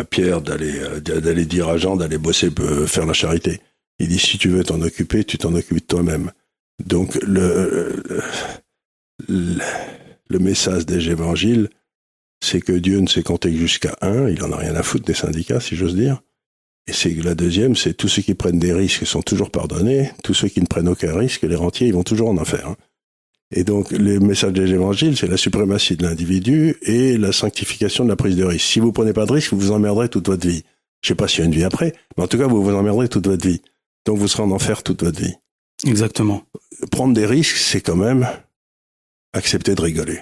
Pierre d'aller dire à Jean d'aller bosser faire la charité. Il dit si tu veux t'en occuper, tu t'en occupes toi-même. Donc le le message des évangiles, c'est que Dieu ne sait compter que jusqu'à un. Il en a rien à foutre des syndicats, si j'ose dire. Et c'est la deuxième, c'est tous ceux qui prennent des risques sont toujours pardonnés, tous ceux qui ne prennent aucun risque, les rentiers, ils vont toujours en enfer. hein. Et donc, les messages des évangiles, c'est la suprématie de l'individu et la sanctification de la prise de risque. Si vous prenez pas de risque, vous vous emmerderez toute votre vie. Je sais pas s'il y a une vie après, mais en tout cas, vous vous emmerderez toute votre vie. Donc, vous serez en enfer toute votre vie. Exactement. Prendre des risques, c'est quand même accepter de rigoler.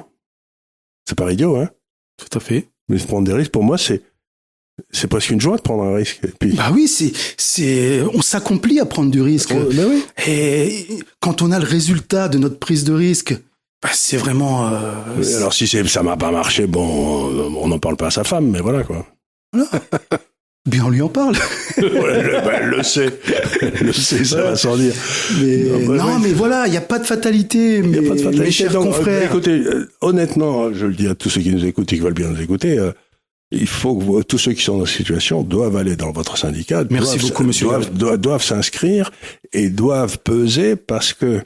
C'est pas idiot, hein? Tout à fait. Mais prendre des risques, pour moi, c'est, c'est presque une joie de prendre un risque. Et puis, Bah oui, c'est, c'est, on s'accomplit à prendre du risque. Oh, oui. Et quand on a le résultat de notre prise de risque, bah c'est vraiment. euh, Oui, Alors si c'est, ça m'a pas marché, bon, on n'en parle pas à sa femme, mais voilà quoi. bien on lui en parle. (laughs) Elle, bah, elle le sait, elle (laughs) le sait, ça va sans dire. Mais Non, bah non, mais voilà, il n'y a pas de fatalité. Il n'y a mes- pas de fatalité. Mes chers Donc, euh, confrères. Écoutez, euh, honnêtement, je le dis à tous ceux qui nous écoutent et qui veulent bien nous écouter, euh, il faut que vous- tous ceux qui sont dans cette situation doivent aller dans votre syndicat. Merci doivent- beaucoup, monsieur Doivent, doivent, doivent s'inscrire et doivent peser parce que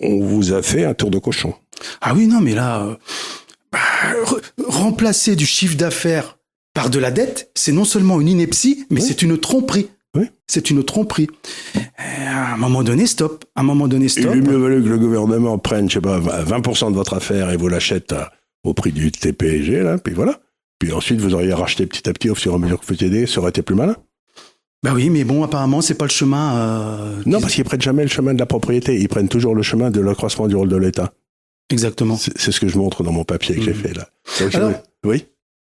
on vous a fait un tour de cochon. Ah oui, non, mais là, euh, bah, re- remplacer du chiffre d'affaires par de la dette, c'est non seulement une ineptie, mais Oui. c'est une tromperie. Oui. C'est une tromperie. Euh, à un moment donné, stop. À un moment donné, Il stop. eût mieux valu que le gouvernement prenne, je sais pas, 20% de votre affaire et vous l'achète à- au prix du TPG, là, puis voilà. Puis ensuite, vous auriez racheté petit à petit au fur et à mesure que vous aidez, ça aurait été plus malin. Bah oui, mais bon, apparemment, c'est pas le chemin. euh, Non, parce qu'ils prennent jamais le chemin de la propriété, ils prennent toujours le chemin de l'accroissement du rôle de l'État. Exactement. C'est ce que je montre dans mon papier que j'ai Mhm. fait là. Donc, Alors- oui,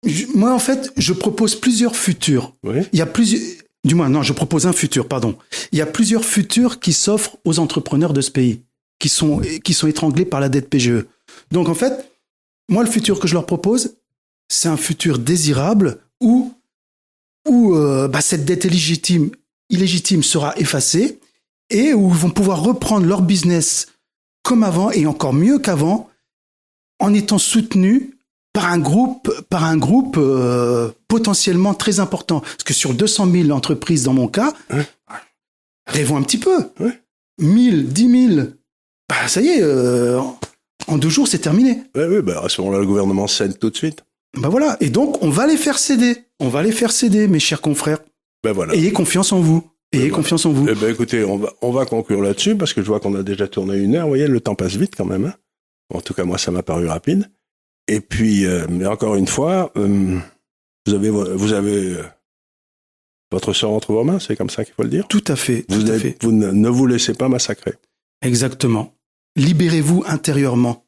Je- Moi, en fait, je propose plusieurs futurs. oui. Il y a plusieurs. Du moins, non, je propose un futur, pardon. Il y a plusieurs futurs qui s'offrent aux entrepreneurs de ce pays, qui sont, qui sont étranglés par la dette PGE. Donc, en fait, moi, le futur que je leur propose, c'est un futur désirable où, où euh, bah, cette dette illégitime, illégitime sera effacée et où ils vont pouvoir reprendre leur business comme avant et encore mieux qu'avant en étant soutenus par un groupe, par un groupe euh, potentiellement très important. Parce que sur 200 000 entreprises dans mon cas, Ouais. rêvons un petit peu. Ouais. 1000, 10 000, bah, ça y est, euh, en deux jours, c'est terminé. Oui, bah, à ce moment-là, le gouvernement cède tout de suite. Bah voilà. Et donc, on va les faire céder. On va les faire céder, mes chers confrères. Ben voilà. Ayez confiance en vous. Ayez confiance en vous. Eh ben, écoutez, on va, on va conclure là-dessus parce que je vois qu'on a déjà tourné une heure. Vous voyez, le temps passe vite quand même. hein. En tout cas, moi, ça m'a paru rapide. Et puis, euh, mais encore une fois, euh, vous avez, vo- vous avez euh, votre sort entre vos mains, c'est comme ça qu'il faut le dire. Tout à fait. Vous, tout à n'êtes- fait. vous ne, ne vous laissez pas massacrer. Exactement. Libérez-vous intérieurement.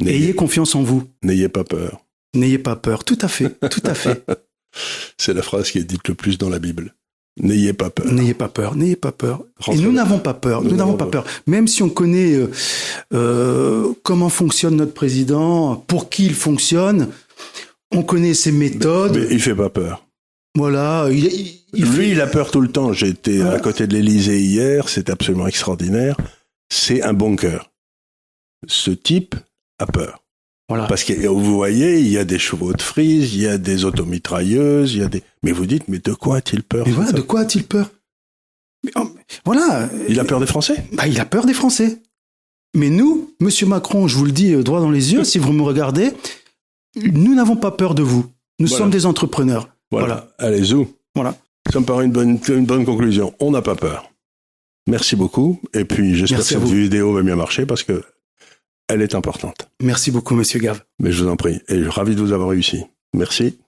N'ayez Ayez confiance en vous. n'ayez pas peur. N'ayez pas peur. Tout à fait. Tout à fait. (laughs) C'est la phrase qui est dite le plus dans la Bible. N'ayez pas peur. N'ayez pas peur, n'ayez pas peur. Rentrez Et nous n'avons pas peur, Nous n'avons pas peur. Même si on connaît euh, euh, comment fonctionne notre président, pour qui il fonctionne, on connaît ses méthodes. Mais il fait pas peur. Voilà, il, il- il Lui, fait- il a peur tout le temps. J'étais Ouais. à côté de l'Élysée hier, c'est absolument extraordinaire. C'est un bon cœur. Ce type a peur. Voilà. Parce que vous voyez, il y a des chevaux de frise, il y a des automitrailleuses, il y a des. Mais vous dites, mais de quoi a-t-il peur Mais voilà, de quoi a-t-il peur? Mais, oh, Voilà, Il a peur des Français? Bah, il a peur des Français. Mais nous, Monsieur Macron, je vous le dis euh, droit dans les yeux, si vous me regardez, nous n'avons pas peur de vous. Nous Voilà. sommes des entrepreneurs. Voilà. Allez, zou. Voilà. Ça me paraît une bonne, une bonne conclusion. On n'a pas peur. Merci beaucoup. Et puis, j'espère que cette vous. vidéo va bien marcher parce que elle est importante. Merci beaucoup, Monsieur Gave. Mais je vous en prie, et ravi de vous avoir réussi. Merci.